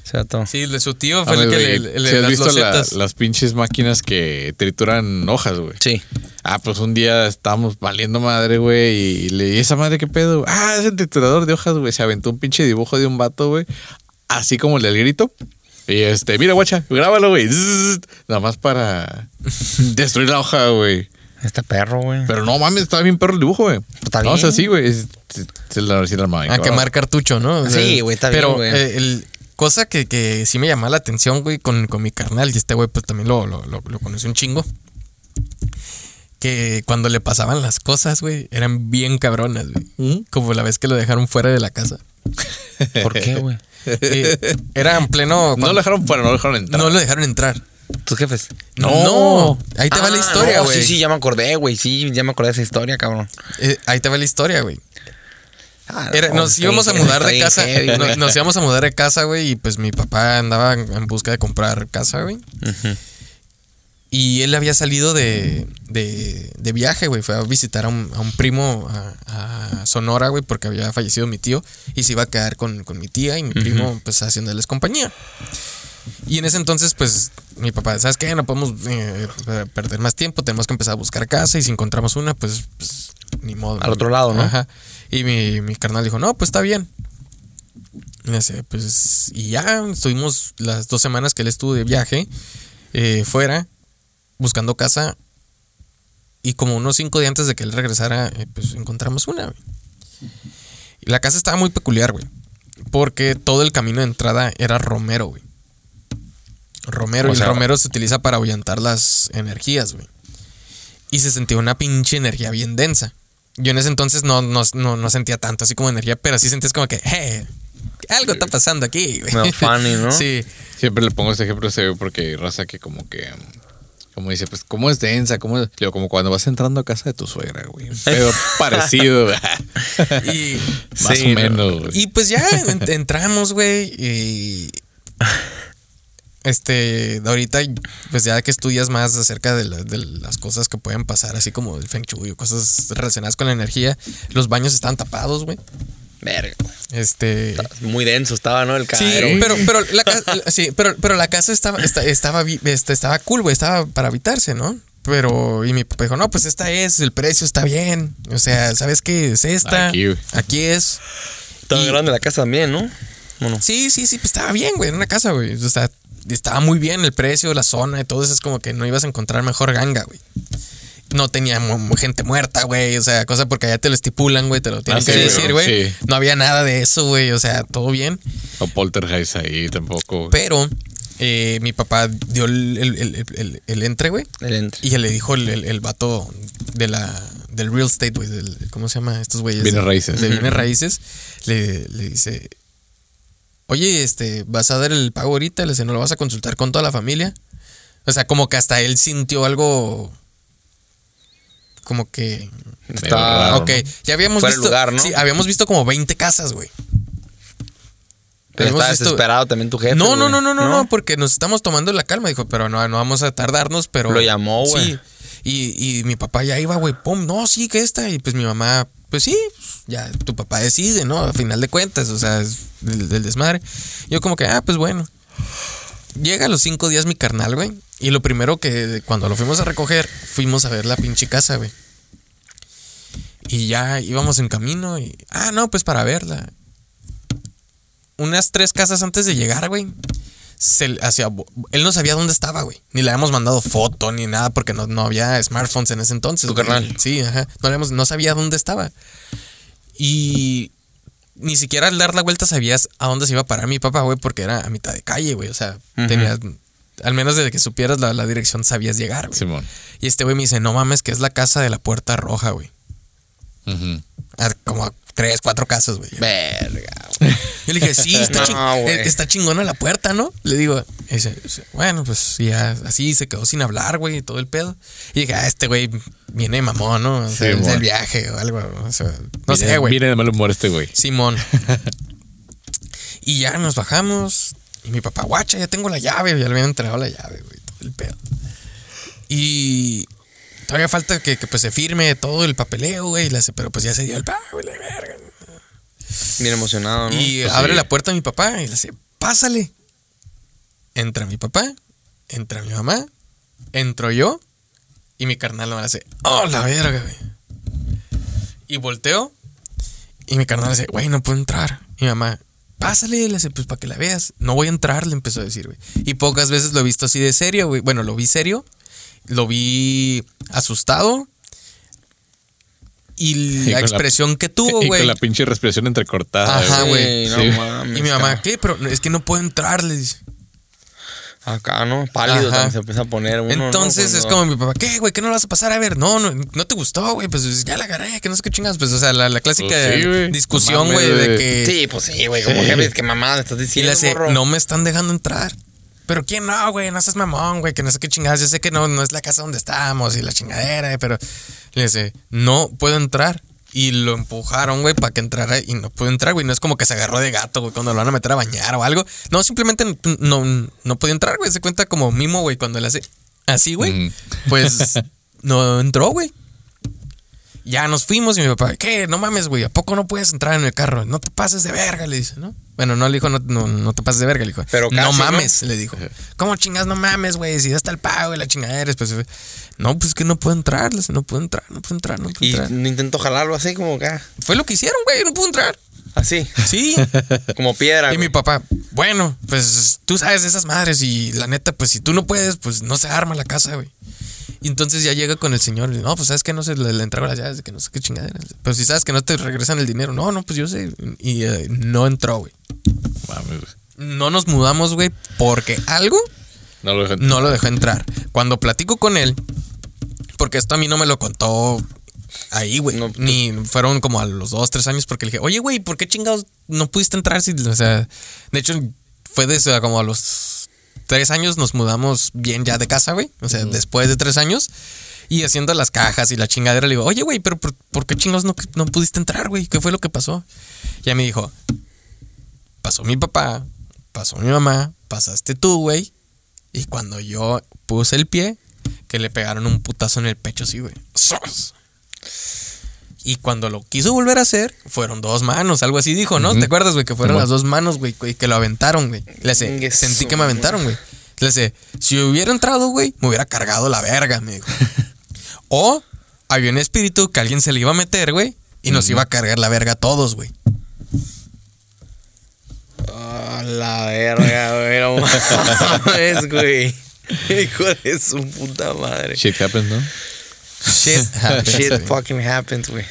Sí, ató. sí, le- su tío fue a el que güey, le, le- ¿sí has las visto la- las pinches máquinas que trituran hojas, güey? Sí. Ah, pues un día estábamos valiendo madre, güey, y le dije, ¿esa madre qué pedo? Ah, es el triturador de hojas, güey. Se aventó un pinche dibujo de un vato, güey, así como el del grito. Y este, mira, guacha, grábalo, güey. Nada más para (laughs) destruir la hoja, güey. Este perro, güey. Pero no mames, estaba bien perro el dibujo, güey. Está No, o bien. sea, sí, güey. Se, se la, sí la A quemar cartucho, ¿no? O sea, Sí, güey, está bien, Pero güey. eh, el, cosa que, que sí me llamaba la atención, güey, con, con mi carnal, y este güey pues también lo, lo, lo, lo conocí un chingo. Que cuando le pasaban las cosas, güey, eran bien cabronas, güey. ¿Mm? Como la vez que lo dejaron fuera de la casa. (laughs) ¿Por qué, güey? Eh, era en pleno. No lo dejaron fuera, no lo dejaron entrar. no lo dejaron entrar. ¿Tus jefes? No. Ahí te va la Ah, historia, no, güey. Sí, sí, ya me acordé, güey. Sí, ya me acordé de esa historia, cabrón. Eh, ahí te va la historia, güey. Ah, Era- no, nos íbamos a mudar de casa. heavy, no- nos íbamos a mudar de casa, güey. Y pues mi papá andaba en en busca de comprar casa, güey. Ujú. Y él había salido de, de, de viaje, güey. Fue a visitar a un, a un primo a, a Sonora, güey, porque había fallecido mi tío. Y se iba a quedar con, con mi tía y mi primo, pues, haciéndoles compañía. Y en ese entonces, pues, mi papá, ¿sabes qué? No podemos eh, perder más tiempo, tenemos que empezar a buscar casa y si encontramos una, pues, pues ni modo. Al otro lado, ¿no? Ajá. Y mi, mi carnal dijo, no, pues está bien. Y dice, pues, y ya estuvimos las dos semanas que él estuvo de viaje eh, fuera, buscando casa. Y como unos cinco días antes de que él regresara, eh, pues encontramos una. güey. Y la casa estaba muy peculiar, güey. Porque todo el camino de entrada era romero, güey. Romero, O y sea- el romero se utiliza para ahuyentar las energías, güey. Y se sentía una pinche energía bien densa. Yo en ese entonces no, no, no, no sentía tanto así como energía, pero sí sentías como que, hey, algo está pasando aquí, güey. Medio funny, ¿no? (laughs) Sí. Siempre le pongo este ejemplo porque raza que como que como dice, pues cómo es densa, cómo es, digo, como cuando vas entrando a casa de tu suegra, güey. Pero (laughs) parecido, güey. Y, (laughs) más Sí, o no. menos. güey. y pues ya en- (laughs) entramos, güey, y... Este, ahorita, pues ya que estudias más acerca de, la- de las cosas que pueden pasar, así como el Feng Shui o cosas relacionadas con la energía, los baños estaban tapados, güey. Verga. Este. Muy denso estaba, ¿no? El Sí, caero. güey. pero, pero, la casa, sí, pero, pero la casa estaba, esta- estaba, este, estaba cool, güey, estaba para habitarse, ¿no? Pero, y mi papá dijo, no, pues esta es, el precio está bien. O sea, ¿sabes qué? Es esta. Aquí, güey. Aquí es. Estaba y- grande la casa también, ¿no? Bueno, Sí, sí, sí, pues estaba bien, güey, en una casa, güey. O sea, estaba muy bien el precio, la zona y todo eso. Es como que no ibas a encontrar mejor ganga, güey. No tenía gente muerta, güey. O sea, cosa porque allá te lo estipulan, güey. Te lo tienen Ah, que sí, decir, ¿no? güey. Sí. No había nada de eso, güey. O sea, todo bien. O poltergeist ahí tampoco. güey. Pero eh, mi papá dio el, el, el, el- el entre, güey. el entre. Y le dijo el, el, el vato de la, del real estate, güey. del- ¿Cómo se llama? Estos güeyes. Bienes de- raíces. De bienes raíces. Le, le dice, oye, este, ¿vas a dar el pago ahorita? Le dice, ¿no lo vas a consultar con toda la familia? O sea, como que hasta él sintió algo... Como que... Está. raro, ok, ¿no? ya habíamos Fuera visto... lugar, ¿no? Sí, habíamos visto como 20 casas, güey. Pero está visto- desesperado también tu jefe. No, no, no, no, no, no, porque nos estamos tomando la calma. Dijo, pero no, no vamos a tardarnos, pero. Lo llamó, güey. Sí. Y, y mi papá ya iba, güey, pum, no, sí, que esta. Y pues mi mamá, pues sí, ya tu papá decide, ¿no? A final de cuentas, o sea, es del, del desmadre. Yo como que, ah, pues bueno. Llega a los cinco días mi carnal, güey. Y lo primero que cuando lo fuimos a recoger, fuimos a ver la pinche casa, güey. Y ya íbamos en camino y. Ah, no, pues para verla. Unas tres casas antes de llegar, güey. Se, hacia, él no sabía dónde estaba, güey. Ni le habíamos mandado foto ni nada porque no, no había smartphones en ese entonces. Tu carnal. Sí, ajá. No, habíamos- no sabía dónde estaba. Y ni siquiera al dar la vuelta sabías a dónde se iba a parar mi papá, güey, porque era a mitad de calle, güey. O sea, Ujú. tenías. Al menos desde que supieras la, la dirección sabías llegar, güey. Simón. Y este güey me dice, no mames, que es la casa de la puerta roja, güey. Ah, Como a tres, cuatro casas, güey. Verga, güey. (laughs) Yo le dije, sí, está, (laughs) No, ching- güey. eh, está chingona la puerta, ¿no? Le digo, y dice, bueno, pues ya así se quedó sin hablar, güey, y todo el pedo. Y dije, ah, este güey viene de mamón, ¿no? O sea, Sí, es del viaje o algo. o sea, no Viene- sé, güey. Viene de mal humor este güey. Simón. (laughs) y ya nos bajamos. Y mi papá, guacha, ya tengo la llave. Ya le habían entregado la llave, güey. Todo el pedo. Y todavía falta que, que, pues se firme todo el papeleo, güey. y le hace, Pero pues ya se dio el pago, güey, la verga. Bien emocionado, ¿no? Y Pues abre sí. la puerta a mi papá y le dice, pásale. Entra mi papá, entra mi mamá, entro yo y mi carnal me hace, oh, la verga, güey. Y volteo y mi carnal dice, güey, no puedo entrar. Y mi mamá, pásale, le dice, pues para que la veas. No voy a entrar, le empezó a decir, güey. Y pocas veces lo he visto así de serio, güey. Bueno, lo vi serio, lo vi asustado. Y (laughs) Y la expresión que tuvo, y güey. con la pinche respiración entrecortada. Ajá, güey. Sí, no. Y mi mamá, ¿qué? Pero es que no puedo entrar, le dice. Acá, ¿no? Pálido Ajá. también se empieza a poner uno, ¿no? Entonces es como mi papá, ¿qué, güey? ¿Qué no lo vas a pasar a ver? No, no, no te gustó, güey. Pues ya la agarré, que no sé qué chingas. Pues, o sea, la, la clásica Pues sí, discusión, güey, de que. Sí, pues sí, güey. Como jefe, que mamá estás y le diciendo, hace, no me están dejando entrar. Pero quién no, güey, no seas mamón, güey, que no sé qué chingadas. Yo sé que no, no es la casa donde estamos y la chingadera, pero le dice, no puedo entrar. Y lo empujaron, güey, para que entrara y no pudo entrar, güey. No es como que se agarró de gato, güey, cuando lo van a meter a bañar o algo. No, simplemente no, no podía entrar, güey. Se cuenta como mimo, güey, cuando le hace. Así, güey. Pues (laughs) no entró, güey. Ya nos fuimos y mi papá, ¿qué? No mames, güey, ¿a poco no puedes entrar en el carro? No te pases de verga, le dice, ¿no? Bueno, no le dijo, no, no, no te pases de verga, le dijo. Pero no casi, ¿no? mames, le dijo. ¿Cómo chingas no mames, güey? Si ya está el pago y la chingadera. Pues, no, pues es que no puedo entrar, no puedo entrar, no puedo entrar, no puedo Y entrar. intentó jalarlo así como acá. Fue lo que hicieron, güey, no pudo entrar. Así. Sí. (laughs) Como piedra. Y mi papá, bueno, pues tú sabes de esas madres y la neta, pues si tú no puedes, pues no se arma la casa, güey. Y entonces ya llega con el señor y dice, no, pues sabes que no se le, le entrego las llaves, que no sé qué chingadera. Pero si sabes que no te regresan el dinero, no, no, pues yo sé. Y eh, no entró, güey. Mames, güey. No nos mudamos, güey, porque algo No lo dejan. no lo dejó entrar. Cuando platico con él, porque esto a mí no me lo contó ahí, güey. No, Ni fueron como a los dos, tres años porque le dije, oye, güey, ¿por qué chingados no pudiste entrar? Si, o sea, de hecho, fue desde como a los tres años nos mudamos bien ya de casa, güey. O sea, después de tres años. Y haciendo las cajas y la chingadera, le digo, oye, güey, pero por, por qué chingados no, no pudiste entrar, güey? ¿Qué fue lo que pasó? Y ya me dijo, pasó mi papá, pasó mi mamá, pasaste tú, güey. Y cuando yo puse el pie, que le pegaron un putazo en el pecho así, güey. ¡Sos! Y cuando lo quiso volver a hacer, fueron dos manos, algo así dijo, ¿no? ¿Te acuerdas, güey? Que fueron las dos manos, güey, y que lo aventaron, güey. Le hace, sentí que me aventaron, güey. Le hace, si hubiera entrado, güey, me hubiera cargado la verga, me dijo. (laughs) o había un espíritu que alguien se le iba a meter, güey, y nos iba a cargar la verga a todos, güey. Ah, la verga, güey. No mames, güey. (laughs) Hijo de su puta madre. Shit happens, ¿no? (laughs) Shit happens, Shit güey. fucking happens, güey.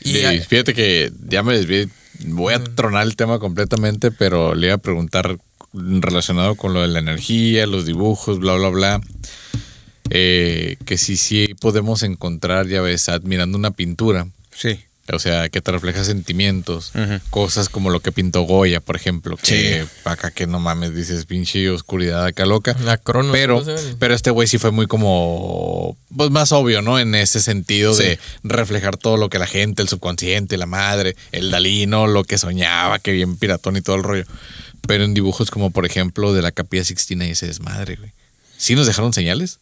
Y, Y fíjate que ya me desvié. Voy a tronar el tema completamente, pero le iba a preguntar relacionado con lo de la energía, los dibujos, bla, bla, bla. Eh, que si sí podemos encontrar, ya ves, admirando una pintura. Sí. O sea, que te refleja sentimientos. Cosas como lo que pintó Goya, por ejemplo. Que acá que no mames, dices pinche oscuridad acá loca. La crono, Pero, no pero este güey sí fue muy como. Pues más obvio, ¿no? En ese sentido Sí. de reflejar todo lo que la gente, el subconsciente, la madre, el Dalí, ¿no? Lo que soñaba, que bien piratón y todo el rollo. Pero en dibujos como, por ejemplo, de la Capilla Sixtina y ese desmadre, güey. ¿Sí nos dejaron señales?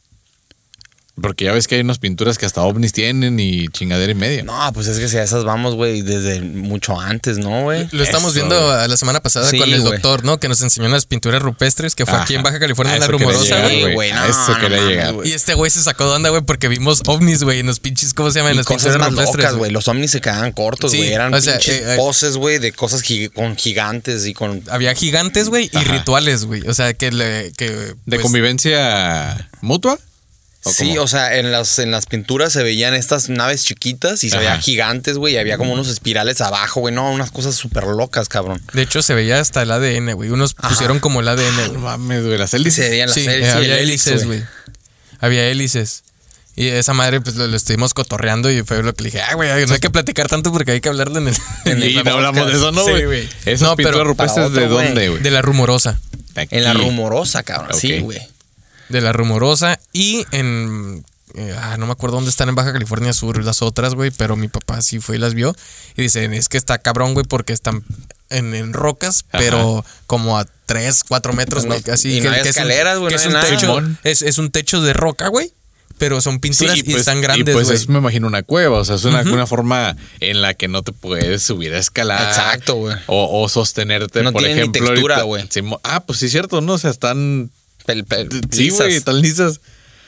Porque ya ves que hay unas pinturas que hasta ovnis tienen y chingadera y media. No, pues es que si a esas vamos, güey, desde mucho antes, ¿no, güey? Lo estamos Eso, viendo güey. la semana pasada Sí, con el doctor, ¿no? Que nos enseñó las pinturas rupestres, que fue aquí en. Baja California, A en la rumorosa, güey. No, eso quería llegar. güey. Y este güey se sacó de onda, güey, porque vimos ovnis, güey, en los pinches, ¿cómo se llaman? Las cosas pinturas más rupestres. güey. Los ovnis se quedaban cortos, Sí, güey. Eran o sea, pinches eh, eh, poses, güey, de cosas gi- con gigantes y con... Había gigantes, güey, y rituales, güey. O sea, que le. Que, ¿De pues, convivencia mutua? ¿O Sí, cómo? o sea, en las, en las pinturas se veían estas naves chiquitas y se Ajá. veían gigantes, güey. Y había como unos espirales abajo, güey. No, unas cosas súper locas, cabrón. De hecho, se veía hasta el ADN, güey. Unos pusieron como el ADN, No mames, güey. Las hélices. se veían las Sí, hélices, sí, había hélices, güey. Había hélices. Y esa madre, pues lo, lo estuvimos cotorreando y fue lo que le dije, ah, güey, no hay que platicar tanto porque hay que hablarle en el. en Y el (laughs) no hablamos de eso, ¿no, Sí, güey? Esas No, pero de dónde, güey. De la rumorosa. En la rumorosa, cabrón. Sí, güey. De la rumorosa y en. eh, ah, no me acuerdo dónde están en Baja California Sur las otras, güey, pero mi papá sí fue y las vio. Y dicen, es que está cabrón, güey, porque están en, en rocas, Ajá. pero como a 3, 4 metros, No, güey. Así y no hay es un- escaleras, güey, que no es es, es un techo de roca, güey. Pero son pinturas y, pues- están y grandes, pues güey. es, me imagino, una cueva. O sea, es una, una forma en la que no te puedes subir a escalar. Exacto, güey. O, o sostenerte, No por tiene ni ejemplo. textura, ahorita- güey. Ah, pues sí, cierto, ¿no? O sea, están. Pel- pel- Sí, lisas. güey, tan lisas.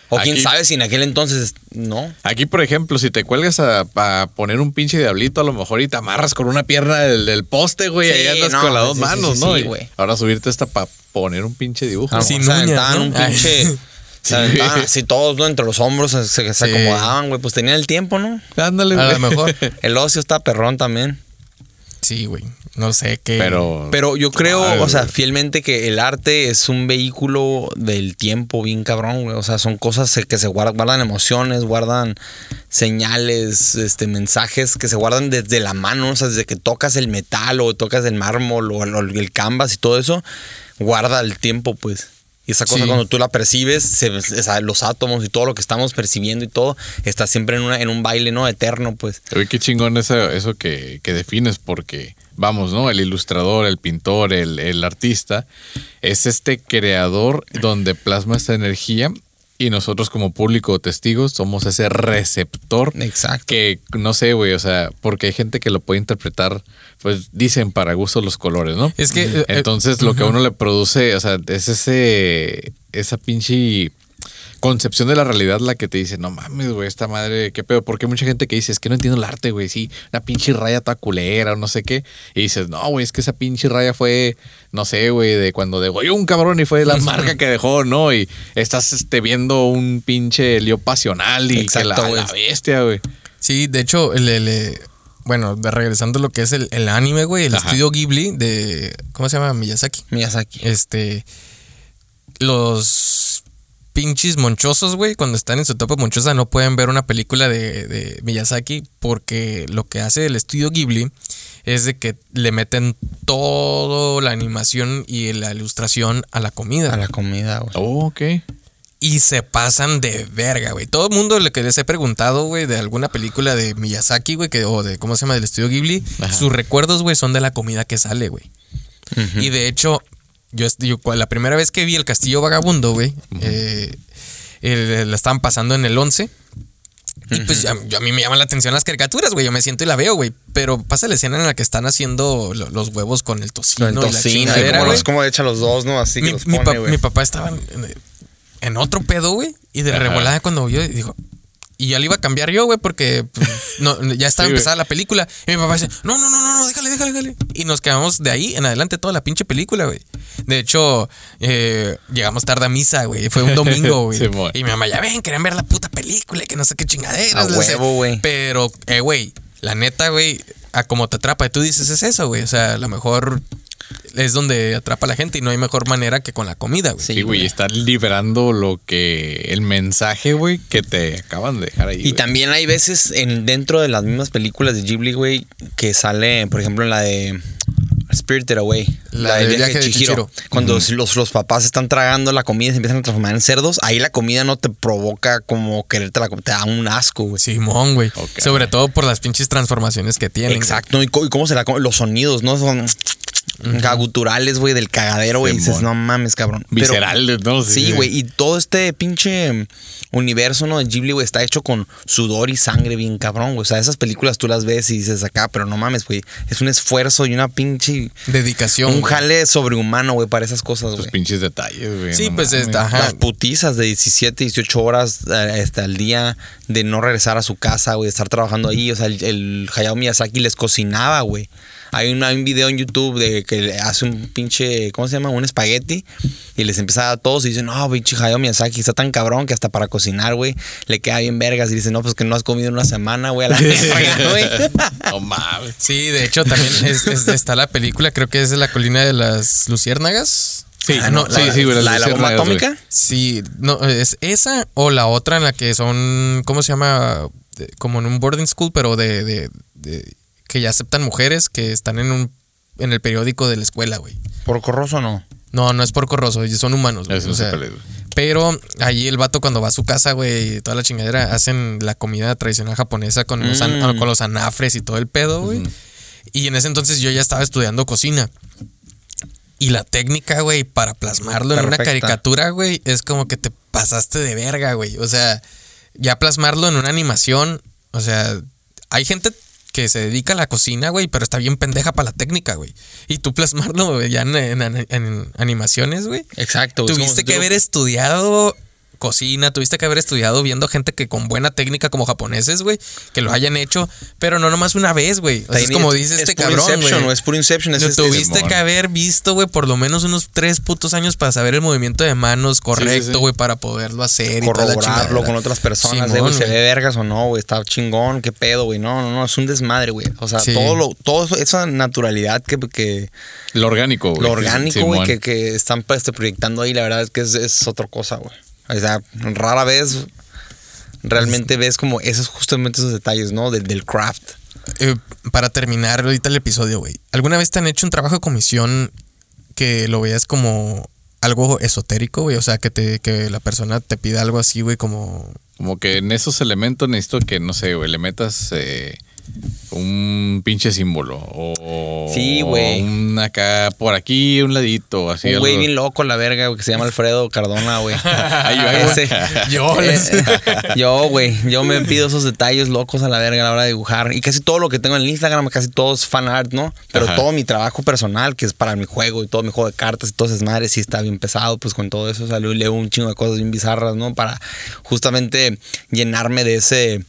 O quién Aquí- sabe si en aquel entonces no. Aquí, por ejemplo, si te cuelgas a, a poner un pinche diablito, a lo mejor y te amarras con una pierna del, del poste, güey. Sí, ahí andas no, con las dos sí, manos, sí, ¿no? sí, Y güey. ahora subirte esta para poner un pinche dibujo. A lo Sin uñas, un pinche. (laughs) Sí. Se aventaban así todos, ¿no? Entre los hombros se, se- se Sí. acomodaban, güey. Pues tenían el tiempo, ¿no? Ándale, A lo mejor. El ocio está perrón también. Sí, güey. No sé qué. Pero. Pero yo creo, Ay, o sea, güey. fielmente que el arte es un vehículo del tiempo bien cabrón, güey. O sea, son cosas que se guardan, guardan emociones, guardan señales, este, mensajes que se guardan desde la mano, o sea, desde que tocas el metal o tocas el mármol o el, o el canvas y todo eso, guarda el tiempo, pues. Y esa cosa Sí. cuando tú la percibes, se- o sea, los átomos y todo lo que estamos percibiendo y todo, está siempre en, una, en un baile, ¿no? Eterno, pues. Oye, qué chingón eso, eso que, que defines, porque, vamos, ¿no? El ilustrador, el pintor, el, el artista, es este creador donde plasma esta energía Y nosotros como público o testigos somos ese receptor Exacto. que no sé, güey, o sea, porque hay gente que lo puede interpretar, pues dicen para gusto los colores, ¿no? Es que, eh, Entonces lo que a uno le produce, o sea, es ese, esa pinche concepción de la realidad la que te dice, no mames, güey, esta madre, qué pedo. Porque hay mucha gente que dice, es que no entiendo el arte, güey, sí, una pinche raya toda culera o no sé qué. Y dices, no, güey, es que esa pinche raya fue, no sé, güey, de cuando degolló un cabrón y fue la (laughs) marca que dejó, ¿no? Y estás este, viendo un pinche lío pasional y que Exacto, la, güey. la bestia, güey. Sí, de hecho, el, el, eh, bueno, de regresando a lo que es el, el anime, güey, el Ajá. estudio Ghibli de, ¿cómo se llama? Miyazaki. Miyazaki. Este, los pinches monchosos, güey, cuando están en su etapa monchosa no pueden ver una película de, de Miyazaki porque lo que hace el estudio Ghibli es de que le meten toda la animación y la ilustración a la comida. A la comida, güey. Oh, ok. Y se pasan de verga, güey. Todo el mundo le que les he preguntado, güey, de alguna película de Miyazaki, güey, que, o de, ¿cómo se llama? Del estudio Ghibli. Ajá. Sus recuerdos, güey, son de la comida que sale, güey. Y de hecho, yo, yo la primera vez que vi El Castillo Vagabundo, güey, eh, la estaban pasando en el 11. Y pues yo- a mí me llaman la atención las caricaturas, güey. Yo me siento y la veo, güey. Pero pasa la escena en la que están haciendo lo- los huevos con el tocino, Con el y la tocino, y como, güey los, como echa los dos, ¿no? Así que mi, los mi pone, pa- güey. mi papá estaba en, en otro pedo, güey. Y de Ajá. revolada cuando vio, dijo. Y ya le iba a cambiar yo, güey, porque pues, (laughs) no, ya estaba Sí, empezada la película. Y mi papá dice, no, no, no, no, no, déjale, déjale, déjale. Y nos quedamos de ahí en adelante toda la pinche película, güey. De hecho, eh, llegamos tarde a misa, güey. Fue un domingo, (laughs) güey. Y mi mamá, ya ven, querían ver la puta película y que no sé qué chingaderas. A no sé". huevo, güey. Pero, eh, güey, la neta, güey, a como te atrapa y tú dices, es eso, güey. O sea, a lo mejor es donde atrapa a la gente y no hay mejor manera que con la comida, güey. Sí, Sí, güey, estar liberando lo que, el mensaje, güey, que te acaban de dejar ahí. Y güey. también hay veces en, dentro de las mismas películas de Ghibli, güey, que sale, por ejemplo, en la de Spirited Away. La del viaje de Chihiro. Cuando los, los papás están tragando la comida y se empiezan a transformar en cerdos, ahí la comida no te provoca como quererte la te da un asco, güey. Simón, güey. Sobre todo por las pinches transformaciones que tienen. Exacto, y, y cómo se la los sonidos, ¿no? Son guturales, güey, del cagadero, güey. Dices, no mames, cabrón. Pero- Viscerales, ¿no? Sí, güey. Y todo este pinche universo, ¿no? De Ghibli, güey, está hecho con sudor y sangre bien cabrón, güey. O sea, esas películas tú las ves y dices acá, pero no mames, güey. Es un esfuerzo y una pinche. Dedicación. Un jale sobrehumano, güey, para esas cosas, güey. pinches detalles, güey. Sí, no pues, mames. está- ajá. Las putizas de 17, 18 horas eh, este, al día de no regresar a su casa, güey, de estar trabajando ahí. O sea, el, el Hayao Miyazaki les cocinaba, güey. Hay un, hay un video en YouTube de que le hace un pinche, ¿cómo se llama? Un espagueti. Y les empieza a todos y dicen, no, pinche Hayao Miyazaki está tan cabrón que hasta para cocinar, güey, le queda bien vergas. Y dicen, no, pues que no has comido en una semana, güey, a la (laughs) güey. (laughs) No mames. Sí, de hecho también es- es- está la película, creo que es de la colina de las luciérnagas. Sí, Ah, no, sí, la- sí, güey. la de la bomba güey. atómica. Sí, no, es esa o la otra en la que son, ¿cómo se llama? De- Como en un boarding school, pero de, de- de- que ya aceptan mujeres que están en un en el periódico de la escuela, güey. ¿Por corroso no? No, no es por corroso, ellos son humanos, güey. Eso o se pero ahí el vato cuando va a su casa, güey, y toda la chingadera, hacen la comida tradicional japonesa con, los, an- Mm. con los anafres y todo el pedo, güey. Y en ese entonces yo ya estaba estudiando cocina. Y la técnica, güey, para plasmarlo en una caricatura, güey, es como que te pasaste de verga, güey. O sea, ya plasmarlo en una animación, o sea, hay gente que se dedica a la cocina, güey, pero está bien pendeja para la técnica, güey. Y tú plasmarlo güey, ya en, en- en animaciones, güey. Exacto. Tuviste que haber estudiado cocina, tuviste que haber estudiado viendo gente que con buena técnica como japoneses, güey, que lo hayan hecho, pero no nomás una vez, güey. O sea, es como dice es este puro cabrón, Inception, güey. no es puro Inception. Es, Lo es- tuviste que haber visto, güey, por lo menos unos tres putos años para saber el movimiento de manos correcto, sí. güey, para poderlo hacer corroborarlo con otras personas, Simón, güey, se ve vergas o no, güey, está chingón, qué pedo, güey, no, no, no, es un desmadre, güey, o sea, Sí. todo lo, todo eso- esa naturalidad que, que Lo orgánico, güey. lo orgánico, güey, que, que están este, proyectando ahí, la verdad es que es, es otra cosa, güey, o sea, rara vez realmente ves como esos, justamente esos detalles, ¿no, del, del craft. Eh, para terminar ahorita el episodio, güey. ¿Alguna vez te han hecho un trabajo de comisión que lo veas como algo esotérico, güey? O sea, que, te, que la persona te pida algo así, güey, como... Como que en esos elementos necesito que, no sé, güey, le metas eh, un pinche símbolo. O Sí, güey. Un acá, por aquí, un ladito, así. Un güey bien loco, la verga, güey, que se llama Alfredo Cardona, güey. (laughs) Yo, les- Eh, (laughs) yo, güey, yo me pido esos detalles locos a la verga a la hora de dibujar. Y casi todo lo que tengo en el Instagram, casi todo es fan art, ¿no? Pero Ajá. todo mi trabajo personal, que es para mi juego y todo mi juego de cartas y todas esas madres, sí está bien pesado, pues con todo eso salió y leo un chingo de cosas bien bizarras, ¿no? Para justamente llenarme de ese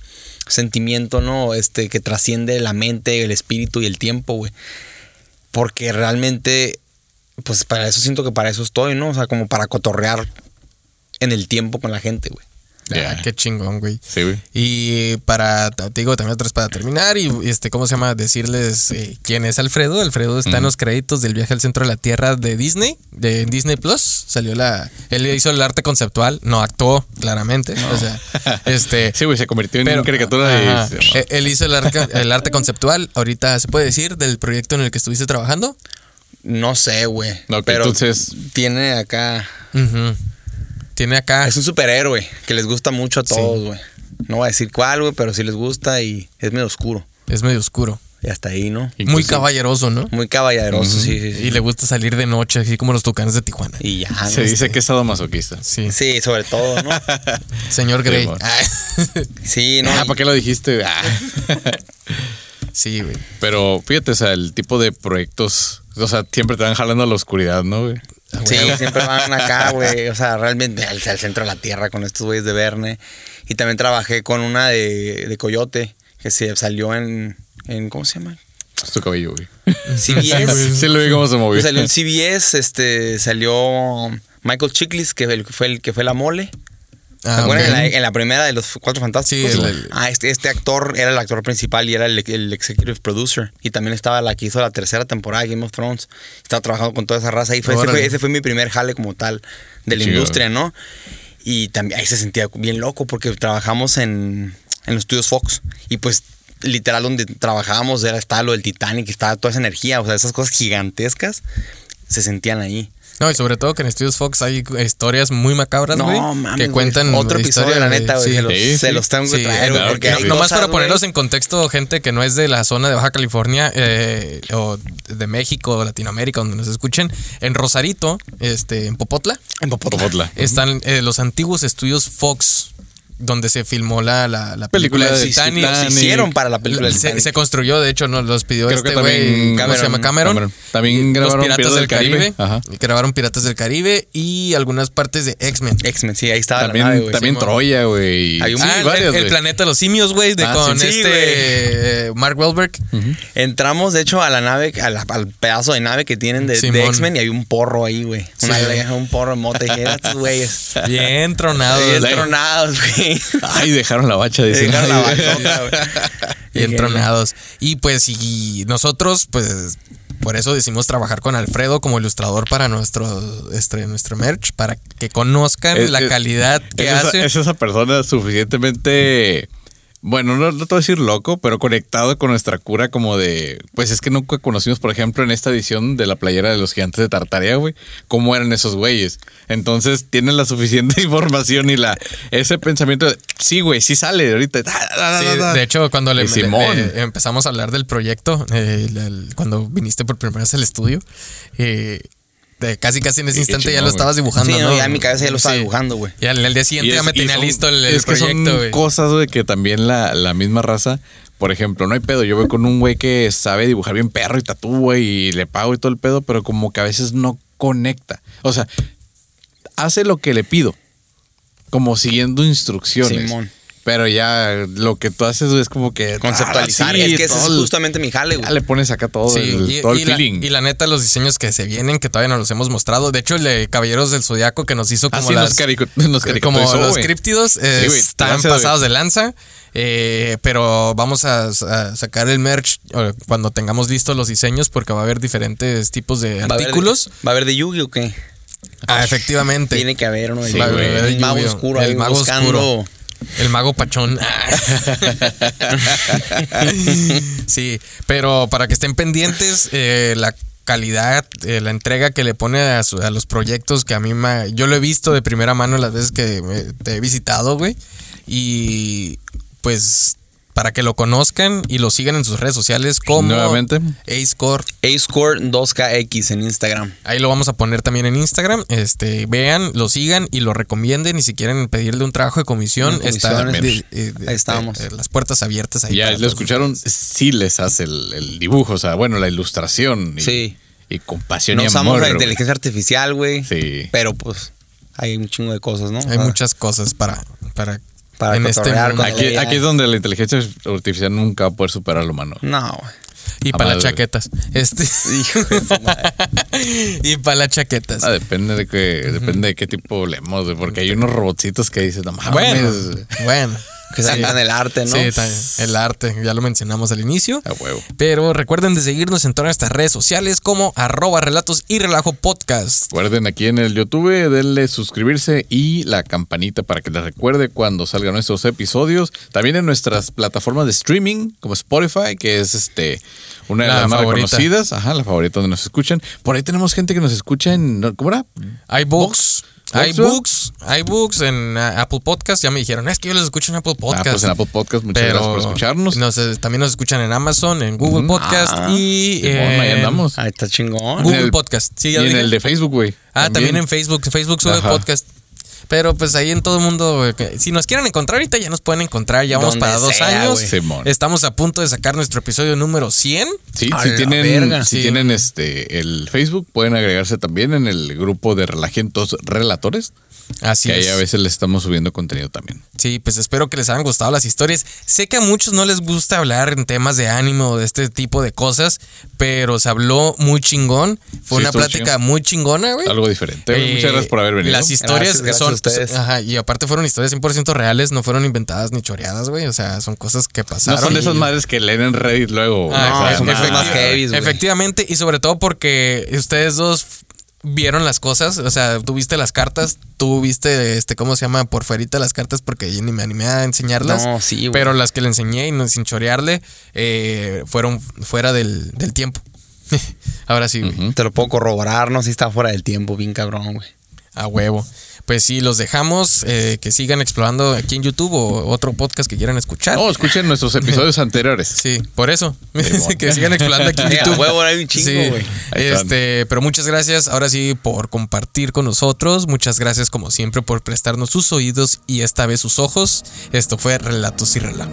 sentimiento, ¿no? Este, que trasciende la mente, el espíritu y el tiempo, güey. Porque realmente, pues para eso siento que para eso estoy, ¿no? O sea, como para cotorrear en el tiempo con la gente, güey. Ya. Ah, qué chingón, güey. Sí, güey. Y para, te digo, también otra vez para terminar, y este, ¿cómo se llama? Decirles eh, quién es Alfredo. Alfredo está en los créditos del viaje al centro de la Tierra de Disney, de Disney Plus. Salió la. Él hizo el arte conceptual, no actuó, claramente. O sea, (laughs) este. Sí, güey, se convirtió en pero- caricatura ajá. de. Eh, Él hizo el arte, el arte conceptual. Ahorita se puede decir del proyecto en el que estuviste trabajando. No sé, güey. Ok, pero entonces- tiene acá. Ujú. Tiene acá. Es un superhéroe que les gusta mucho a todos, güey. No voy a decir cuál, güey, pero sí les gusta y es medio oscuro. Es medio oscuro. Y hasta ahí, ¿no? Muy caballeroso, ¿no? Muy caballeroso, sí, sí, sí. Y le gusta salir de noche, así como los tucanes de Tijuana. Y ya. ¿no? Se dice que es sadomasoquista. Sí. Sí, sobre todo, ¿no? (laughs) Señor Grey. Ah, (laughs) Sí, no. Ah, ¿para qué lo dijiste? Ah. (laughs) sí, güey. Pero fíjate, o sea, el tipo de proyectos, o sea, siempre te van jalando a la oscuridad, ¿no, güey? Sí, siempre van acá, (laughs) güey. O sea, realmente al, al centro de la tierra con estos güeyes de Verne. Y también trabajé con una de, de Coyote que se salió en, en. ¿Cómo se llama? Es tu cabello, güey. CBS. (laughs) Sí lo vi cómo se movió. Salió en CBS, este, salió Michael Chiklis, que fue el, fue el que fue la mole. ¿Se Ah, en, la, en la primera de los Cuatro Fantásticos. Sí, el- el- ah, este, este actor era el actor principal y era el, el executive producer. Y también estaba la que hizo la tercera temporada de Game of Thrones. Estaba trabajando con toda esa raza. Y fue, ese, fue, ese fue mi primer jale como tal de la industria, ¿no? Y también ahí se sentía bien loco porque trabajamos en, en los estudios Fox. Y pues literal donde trabajábamos era estaba lo del Titanic, estaba toda esa energía, o sea, esas cosas gigantescas se sentían ahí. No, y sobre todo que en Estudios Fox hay historias muy macabras, No, güey. mames, que cuentan Otro episodio, historias, la neta, güey. sí. se, los, Sí, se sí. los tengo que traer, claro porque sí. Nomás para ponerlos en contexto, gente que no es de la zona de Baja California eh, o de México o Latinoamérica, donde nos escuchen, en Rosarito, este, en Popotla, En Popotla. Popotla. están eh, los antiguos estudios Fox, donde se filmó la, la, la película, Película de Titanic. Titanic. hicieron para la película Se, Titanic. se construyó, de hecho, nos los pidió Creo este güey, ¿cómo se llama? Cameron. Cameron. También grabaron los Piratas del Caribe. Ajá. Y grabaron Piratas del Caribe y algunas partes de X-Men. X-Men, sí, ahí estaba También, la nave, güey. también Simón. Troya, güey. Hay un- Sí, Ah, el- varias, el, planeta de los simios, güey, de Ah, con sí, este eh, Mark Wahlberg. Entramos, de hecho, a la nave, a la- al pedazo de nave que tienen de. X-Men y hay un porro ahí, güey. Un porro en estos güeyes. Bien tronado. Bien tronados, güey. (laughs) Ay, dejaron la bacha, dicen. Dejaron la. Bien tronados. Y pues, y nosotros, pues, por eso decidimos trabajar con Alfredo como ilustrador para nuestro, este, nuestro merch, para que conozcan Es- la es- calidad que es esa, hace. es esa persona suficientemente. Bueno, no, no te voy a decir loco, pero conectado con nuestra cura como de... Pues es que nunca conocimos, por ejemplo, en esta edición de la playera de los gigantes de Tartaria, güey, cómo eran esos güeyes. Entonces tienen la suficiente (laughs) información y la ese pensamiento de, sí, güey, sí sale ahorita. Sí, de hecho, cuando le, Y Simón. le- le- empezamos a hablar del proyecto, eh, el- el- cuando viniste por primera vez al estudio, eh, de casi casi en ese instante ya lo estabas dibujando, Sí, no, ya en mi cabeza ya lo estaba Sí. dibujando, güey. Y al, día siguiente ya me tenía son- listo el, el es que proyecto, son güey. cosas, güey, que también la, la misma raza, por ejemplo, no hay pedo. Yo voy con un güey que sabe dibujar bien perro y tatúa y le pago y todo el pedo, pero como que a veces no conecta. O sea, hace lo que le pido, como siguiendo instrucciones. Simón. Pero ya lo que tú haces es como que Conceptualizar. ah, sí, es que ese es justamente mi jale, Ya güey. le pones acá todo Sí, el, y, todo el y la, feeling. y la neta, los diseños que se vienen, que todavía no los hemos mostrado. De hecho, el de Caballeros del Zodiaco que nos hizo como Así las, nos, nos como los güey. críptidos eh, Sí, están pasados de lanza. eh, pero vamos a, a sacar el merch cuando tengamos listos los diseños porque va a haber diferentes tipos de ¿Va a haber de- artículos. ¿Va a haber de Yugi o qué? Ah, efectivamente. Tiene que haber uno de Sí, Yugi. El mago oscuro El ahí mago buscando. oscuro. El mago pachón. (laughs) sí, pero para que estén pendientes, eh, la calidad, eh, la entrega que le pone a, su- a los proyectos que a mí me... Yo lo he visto de primera mano las veces que me- te he visitado, güey. Y pues para que lo conozcan y lo sigan en sus redes sociales como Nuevamente. Acecore. A-Score 2KX en Instagram. Ahí lo vamos a poner también en Instagram. Este, vean, lo sigan y lo recomienden. Y si quieren pedirle un trabajo de comisión, está comisión, de- de- de- ahí estamos. de- las puertas abiertas ahí. Ya lo escucharon, sí les hace el, el dibujo, o sea, bueno, la ilustración. Y, Sí. Y con pasión No y usamos amor. la güey. inteligencia artificial, güey. Sí. Pero pues hay un chingo de cosas, ¿no? Hay muchas cosas para, para, Para en este con Aquí, aquí es donde la inteligencia artificial nunca va a poder superar al humano. No, güey. Y para las chaquetas. Este. Hijo de su madre. (laughs) y para las chaquetas. Ah, depende de qué, depende de qué tipo leemos, güey, porque hay unos robotcitos que dicen, no mames. bueno, (laughs) bueno. Que sacan el arte, ¿no? Sí, también, el arte, ya lo mencionamos al inicio. A huevo. Pero recuerden de seguirnos en todas nuestras redes sociales como arroba relatos y relajo podcast. Recuerden aquí en el YouTube, denle suscribirse y la campanita para que les recuerde cuando salgan nuestros episodios. También en nuestras plataformas de streaming, como Spotify, que es este una de La las más favorita. reconocidas. Ajá, la favorita donde nos escuchan. Por ahí tenemos gente que nos escucha en. ¿Cómo era? iBooks. Box, iBooks, iBooks en uh, Apple Podcast. Ya me dijeron, es que yo los escucho en Apple Podcast. Ah, pues en Apple Podcast, muchas Pero gracias por escucharnos. nos- eh, también nos escuchan en Amazon, en Google Podcast Ah, y ahí en andamos. Ahí está chingón. Google En el- Podcast. Sí, ya y en dije. el de Facebook, güey. Ah, también. en Facebook. Facebook sube Ajá. podcast. Pero pues ahí en todo el mundo, eh, si nos quieren encontrar ahorita, ya nos pueden encontrar. Ya vamos Donde para dos sea, años. Estamos a punto de sacar nuestro episodio número 100. Sí, A si tienen, si Sí. tienen este el Facebook, pueden agregarse también en el grupo de Relajentos Relatores. Así que ahí es. a veces le estamos subiendo contenido también. Sí, pues espero que les hayan gustado las historias. Sé que a muchos no les gusta hablar en temas de ánimo o de este tipo de cosas, pero se habló muy chingón. Fue Sí, una plática chingón. muy chingona, güey. Algo diferente. Eh, Muchas gracias por haber venido. Las historias Gracias, gracias son. A ustedes. Ajá, y aparte fueron historias 100% reales, no fueron inventadas ni choreadas, güey. O sea, son cosas que no pasaron. son de esas madres que leen en Reddit luego. Ah, No, son nada. más heavy, güey. Efectivamente, y sobre todo porque ustedes dos vieron las cosas, o sea, tú viste las cartas, tú viste, este, ¿cómo se llama? Por fuerita las cartas porque yo ni me animé a enseñarlas. No, sí, güey. Pero las que le enseñé y no, sin chorearle, eh, fueron fuera del, del tiempo. (laughs) Ahora sí, güey. Te lo puedo corroborar, no si está fuera del tiempo, bien cabrón, güey. A huevo. Pues sí, los dejamos eh, que sigan explorando aquí en YouTube o otro podcast que quieran escuchar. No, escuchen nuestros (laughs) episodios anteriores. Sí, por eso. (laughs) que sigan explorando aquí en YouTube. huevo, hay un chingo, Sí, este, pero muchas gracias ahora sí por compartir con nosotros. Muchas gracias como siempre por prestarnos sus oídos y esta vez sus ojos. Esto fue Relatos y Relajo.